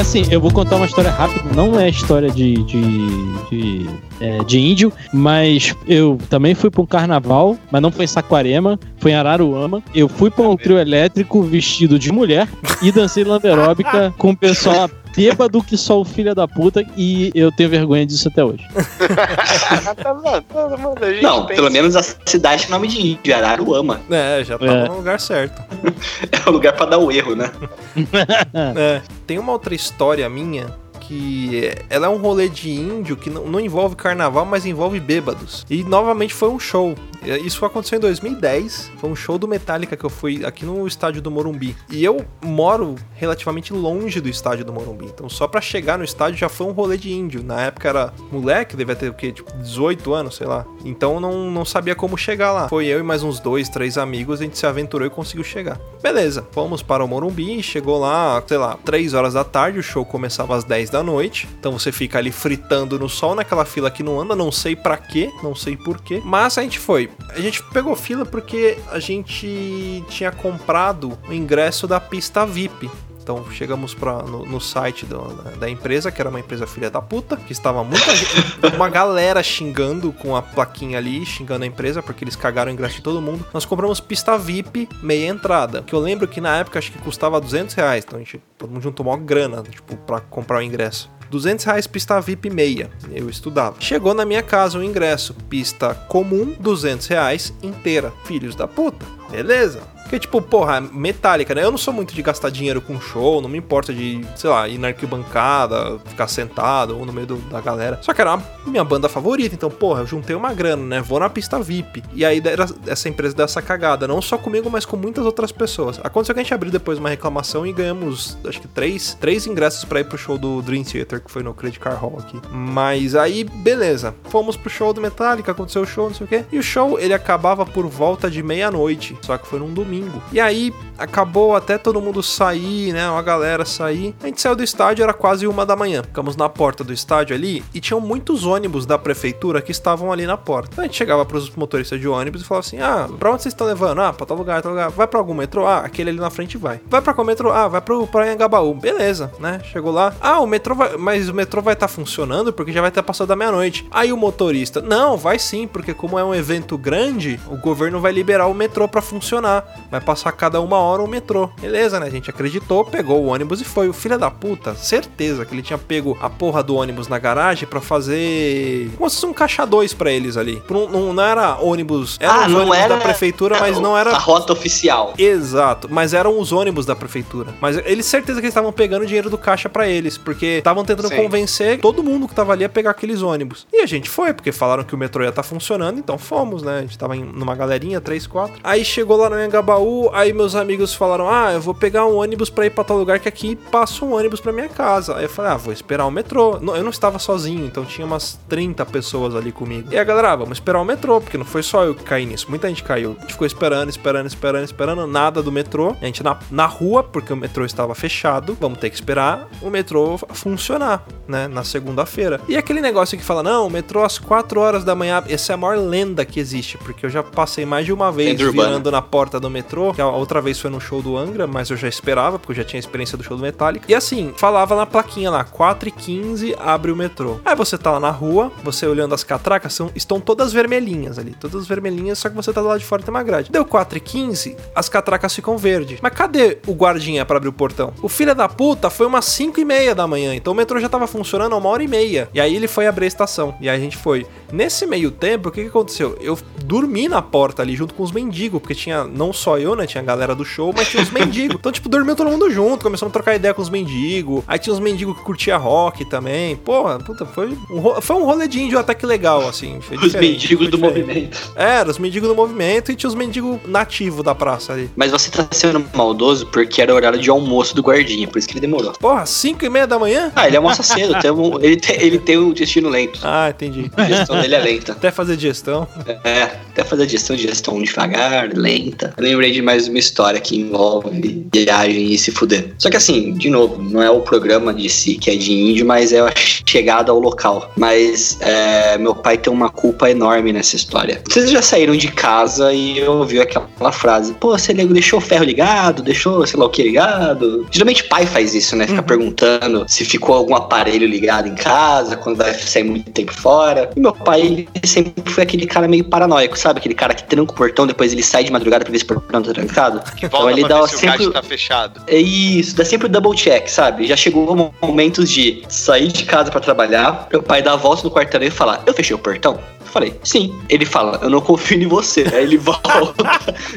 Assim, eu vou contar uma história rápida, não é história de, de, de, é, de índio, mas eu também fui pra um carnaval, mas não foi em Saquarema, foi em Araruama. Eu fui pra um trio elétrico vestido de mulher e dancei lamberóbica com o pessoal bêbado que só o filho da puta e eu tenho vergonha disso até hoje. tá gente Não, pelo menos a cidade tem nome de índio, Araruama. É, já tava É. no lugar certo. É o lugar pra dar o erro, né? É. Tem uma outra história minha que é- ela é um rolê de índio que não, não envolve carnaval, mas envolve bêbados. E novamente foi um show. É, Isso aconteceu em 2010. Foi um show do Metallica que eu fui aqui no estádio do Morumbi. E eu moro relativamente longe do estádio do Morumbi. Então só pra chegar no estádio já foi um rolê de índio. Na época era moleque, devia ter o quê? Tipo 18 anos, sei lá. Então não, não sabia como chegar lá. Foi eu e mais uns dois, três amigos, a gente se aventurou e conseguiu chegar. Beleza, fomos para o Morumbi, chegou lá, sei lá, 3 horas da tarde, o show começava às 10 da noite. Então você fica ali fritando no sol naquela fila que não anda, não sei pra quê, não sei porquê. Mas a gente foi. A gente pegou fila porque a gente tinha comprado o ingresso da pista VIP. Então chegamos pra, no, no site do- da, empresa, que era uma empresa filha da puta, que estava muita uma galera xingando com a plaquinha ali, xingando a empresa, porque eles cagaram o ingresso de todo mundo. Nós compramos pista VIP, meia entrada, que eu lembro que na época acho que custava 200 reais, então a gente, todo mundo juntou uma grana, tipo, pra comprar o ingresso. 200 reais pista VIP meia, eu estudava. Chegou na minha casa o ingresso, pista comum, 200 reais inteira. Filhos da puta, beleza. Porque, tipo, porra, metálica, né? Eu não sou muito de gastar dinheiro com show, não me importa de, sei lá, ir na arquibancada, ficar sentado ou no meio do- da galera. Só que era a minha banda favorita, então, porra, eu juntei uma grana, né? Vou na pista VIP. E aí era essa empresa dessa cagada, não só comigo, mas com muitas outras pessoas. Aconteceu que a gente abriu depois uma reclamação e ganhamos, acho que três, três ingressos pra ir pro show do Dream Theater, que foi no Credit Car Hall aqui. Mas aí, beleza. Fomos pro show do Metallica, aconteceu o show, não sei o quê. E o show, ele acabava por volta de meia-noite, só que foi num domingo. E aí, acabou até todo mundo sair, né? Uma galera sair. A gente saiu do estádio, era quase uma da manhã. Ficamos na porta do estádio ali e tinham muitos ônibus da prefeitura que estavam ali na porta. Então a gente chegava pros motoristas de ônibus e falava assim: Ah, pra onde vocês estão levando? Ah, pra tal lugar, tal lugar. Vai pra algum metrô? Ah, aquele ali na frente vai. Vai pra qual metrô? Ah, vai pro Anhangabaú. Beleza, né? Chegou lá. Ah, o metrô vai. Mas o metrô vai estar funcionando porque já vai ter passado da meia-noite. Aí o motorista, não, vai sim, porque como é um evento grande, o governo vai liberar o metrô pra funcionar. Vai passar cada uma hora o metrô. Beleza, né? A gente acreditou, pegou o ônibus e foi. O filho da puta, certeza que ele tinha pego a porra do ônibus na garagem pra fazer. Como se fosse um caixa 2 pra eles ali. Não, não, não era ônibus. Era Ah, os não ônibus era- da prefeitura, mas não era. A rota oficial. Exato, mas eram os ônibus da prefeitura. Mas eles certeza que eles estavam pegando dinheiro do caixa pra eles, porque estavam tentando Sim. convencer todo mundo que tava ali a pegar aqueles ônibus. E a gente foi, porque falaram que o metrô ia estar funcionando, então fomos, né? A gente tava em numa galerinha, três, quatro. Aí chegou lá no Engabaú, aí meus amigos falaram: "Ah, eu vou pegar um ônibus pra ir pra tal lugar que aqui passa um ônibus pra minha casa". Aí eu falei: "Ah, vou esperar o metrô". Não, eu não estava sozinho, então tinha umas 30 pessoas ali comigo. E a galera, ah, vamos esperar o metrô, porque não foi só eu que caí nisso, muita gente caiu. A gente ficou esperando, esperando, esperando, esperando, nada do metrô. A gente na, na rua, porque o metrô estava fechado, vamos ter que esperar o metrô funcionar, né, na segunda-feira. E aquele negócio que fala, não, o metrô às 4 horas da manhã, essa é a maior lenda que existe, porque eu já passei mais de uma vez virando na porta do metrô, que a outra vez foi no show do Angra, mas eu já esperava, porque eu já tinha experiência do show do Metallica. E assim, falava na plaquinha lá, 4 e 15 abre o metrô. Aí você tá lá na rua, você olhando as catracas, são, estão todas vermelhinhas ali, todas vermelhinhas, só que você tá do lado de fora tem uma grade. Deu 4 e 15, as catracas ficam verdes. Mas cadê o guardinha pra abrir o portão? O filho da puta foi umas 5 e meia da manhã, então o metrô já tava funcionando uma hora e meia. E aí ele foi abrir a estação, e aí a gente foi. Nesse meio tempo, o que que aconteceu? Eu dormi na porta ali junto com os mendigos, porque tinha não só eu, né? Tinha a galera do show, mas tinha os mendigos. Então, tipo, dormiu todo mundo junto, começamos a trocar ideia com os mendigos. Aí tinha os mendigos que curtia rock também. Porra, puta, foi um, foi um rolê de índio até que legal, assim. Os mendigos do diferente. movimento. Era, os mendigos do movimento e tinha os mendigos nativos da praça ali. Mas você tá sendo maldoso porque era o horário de almoço do guardinha, por isso que ele demorou. Porra, 5 e meia da manhã? Ah, ele almoça cedo, tem um- ele, tem, ele tem um destino lento. Ah, entendi. Gestão dele é lenta. Até fazer digestão. É, até fazer a gestão de gestão devagar, lenta. Eu lembrei de mais uma história que envolve viagem e se fuder. Só que assim, de novo, não é o programa de si que é de índio, mas é a chegada ao local. Mas é, meu pai tem uma culpa enorme nessa história. Vocês já saíram de casa e ouviu aquela frase: pô, você deixou o ferro ligado, deixou sei lá o que ligado. Geralmente pai faz isso, né? Fica perguntando se ficou algum aparelho ligado em casa, quando vai sair muito tempo fora. E meu pai, ele sempre foi aquele cara meio paranoico, sabe? Aquele cara que tranca o portão, depois ele sai de madrugada pra ver se o portão tá trancado. Que volta ele dá se o sempre- gás tá fechado. É isso, dá sempre o double check, sabe? Já chegou momentos de sair de casa pra trabalhar, meu pai dá a volta no quarteirão e falar: Eu fechei o portão? Eu falei, sim. Ele fala, eu não confio em você. Aí ele volta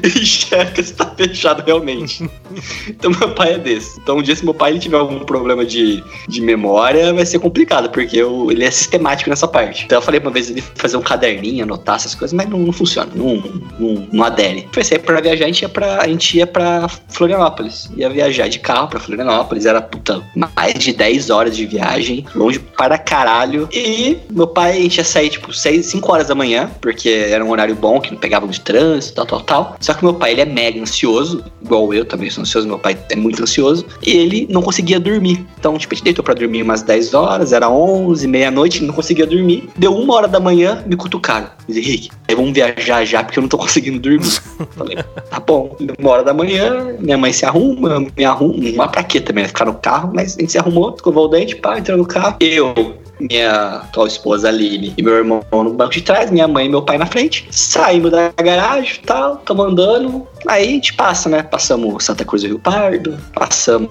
e checa se tá fechado realmente. Então meu pai é desse. Então um dia se meu pai ele tiver algum problema de, de memória, vai ser complicado, porque eu- ele é sistemático nessa parte. Então eu falei uma vez ele fazer um caderninho, anotar essas coisas, mas não, não funciona, não, não, não adere. Sair pra viajar, a gente ia pra, a gente ia pra Florianópolis. Ia viajar de carro pra Florianópolis, era puta, mais de 10 horas de viagem, longe para caralho. E meu pai, a gente ia sair tipo 6, 5 horas da manhã, porque era um horário bom, que não pegava de trânsito, tal, tal, tal. Só que meu pai, ele é mega ansioso, igual eu também sou ansioso, meu pai é muito ansioso, e ele não conseguia dormir. Então, tipo, a gente deitou pra dormir umas 10 horas, era 11, meia-noite, não conseguia dormir. Deu uma hora da manhã, me cutucaram. Diz, Henrique, aí vamos viajar já, porque eu não tô conseguindo dormir. Falei, tá bom. Uma hora da manhã, minha mãe se arruma, me arrumo, mas pra quê também? né? Ficar no carro, mas a gente se arrumou, escovou o dente, pá, entrou no carro. Eu, minha atual esposa Aline e meu irmão no banco de trás, minha mãe e meu pai na frente. Saímos da garagem e tal, tamo andando. Aí a gente passa, né? Passamos Santa Cruz do Rio Pardo, passamos,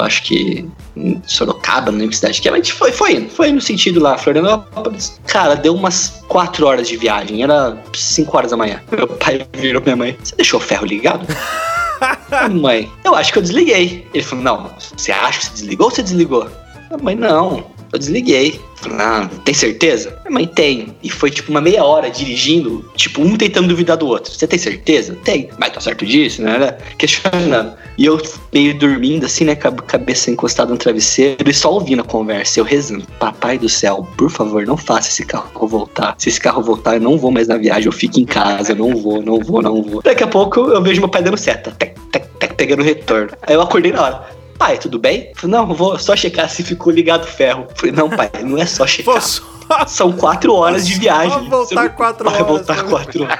acho que Sorocaba, não lembro cidade que é, mas a gente foi, foi indo, foi no sentido lá, Florianópolis. Cara, deu umas 4 horas de viagem, era 5 horas da manhã. Meu pai virou minha mãe: Você deixou o ferro ligado? Mãe, eu acho que eu desliguei. Ele falou: Não, você acha que você desligou ou você desligou? Mãe, não, eu desliguei. Ah, tem certeza? Mãe tem. E foi tipo uma meia hora dirigindo, tipo, um tentando duvidar do outro. Você tem certeza? Tem. Mas tá certo disso, né? Questionando. E eu meio dormindo, assim, né? Com a cabeça encostada no travesseiro e só ouvindo a conversa. Eu rezando. Papai do céu, por favor, não faça esse carro voltar. Se esse carro voltar, eu não vou mais na viagem. Eu fico em casa. Eu não vou, não vou, não vou. Daqui a pouco eu vejo meu pai dando seta. Tec, tec, tec, pegando retorno. Aí eu acordei na hora. Pai, tudo bem? Eu Falei, não, eu vou só checar se ficou ligado o ferro. Eu Falei, não, pai, não é só checar. São quatro horas de viagem. voltar Você não quatro vai horas, voltar né? quatro horas.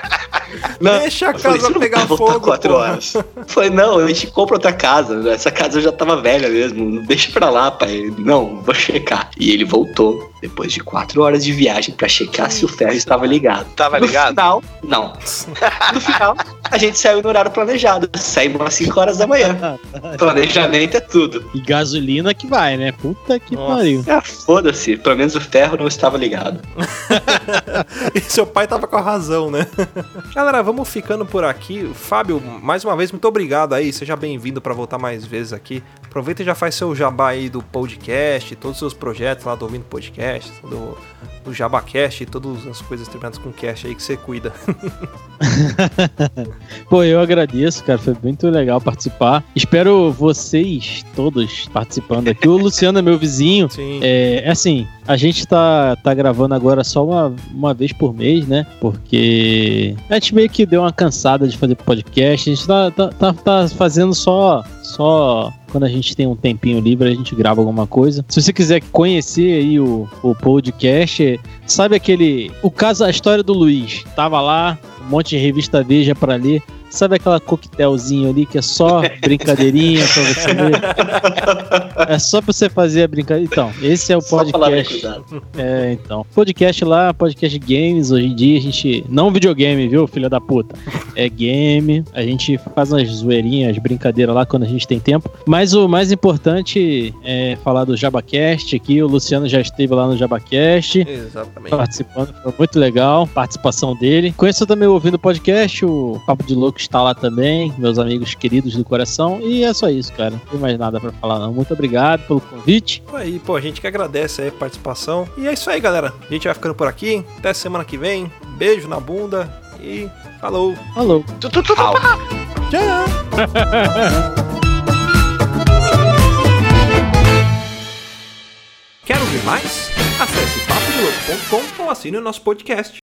Não, Deixa a eu falei, casa "Você não pegar vai voltar fogo, quatro porra." horas. Falei, não, a gente compra outra casa. Essa casa já tava velha mesmo. Deixa pra lá, pai. Não, vou checar. E ele voltou depois de quatro horas de viagem pra checar se o ferro estava ligado. Tava no ligado? final, não. No final, A gente saiu no horário planejado. Saímos às 5 horas da manhã. Planejamento é tudo. E gasolina que vai, né? Puta que Nossa. pariu. Ah, foda-se. Pelo menos o ferro não estava ligado. E seu pai tava com a razão, né? Galera, vamos ficando por aqui. Fábio, mais uma vez, muito obrigado aí. Seja bem-vindo pra voltar mais vezes aqui. Aproveita e já faz seu jabá aí do podcast, todos os seus projetos lá do Ouvindo Podcast, do, do Jabacast e todas as coisas terminadas com cast aí que você cuida. Pô, eu agradeço, cara. Foi muito legal participar. Espero vocês todos participando aqui. O Luciano é meu vizinho. Sim. É, é assim, a gente tá, tá gravando agora só uma, uma vez por mês, né? Porque a gente meio que deu uma cansada de fazer podcast. A gente tá, tá, tá, tá fazendo só, só quando a gente tem um tempinho livre, a gente grava alguma coisa. Se você quiser conhecer aí o, o podcast, sabe aquele. O caso, a história do Luiz. Tava lá, um monte de revista Veja pra ler. Sabe aquela coquetelzinho ali que é só brincadeirinha pra você ler? É só pra você fazer a brincadeira. Então, esse é o podcast. É, então. Podcast lá, podcast games. Hoje em dia a gente. Não videogame, viu, filha da puta? É game. A gente faz umas zoeirinhas, brincadeiras lá quando a gente tem tempo. Mas o mais importante é falar do Jabacast aqui. O Luciano já esteve lá no Jabacast. Exatamente. Participando, foi muito legal a participação dele. Conheço também o ouvindo podcast, o Papo de Louco está lá também, meus amigos queridos do coração. E é só isso, cara. Não tem mais nada pra falar, não. Muito obrigado pelo convite. Aí, pô, a gente que agradece aí a participação. E é isso aí, galera. A gente vai ficando por aqui. Até semana que vem. Beijo na bunda e falou. Falou. Tchau. Quer ouvir mais? Acesse papodelouco.com ou assine o nosso podcast.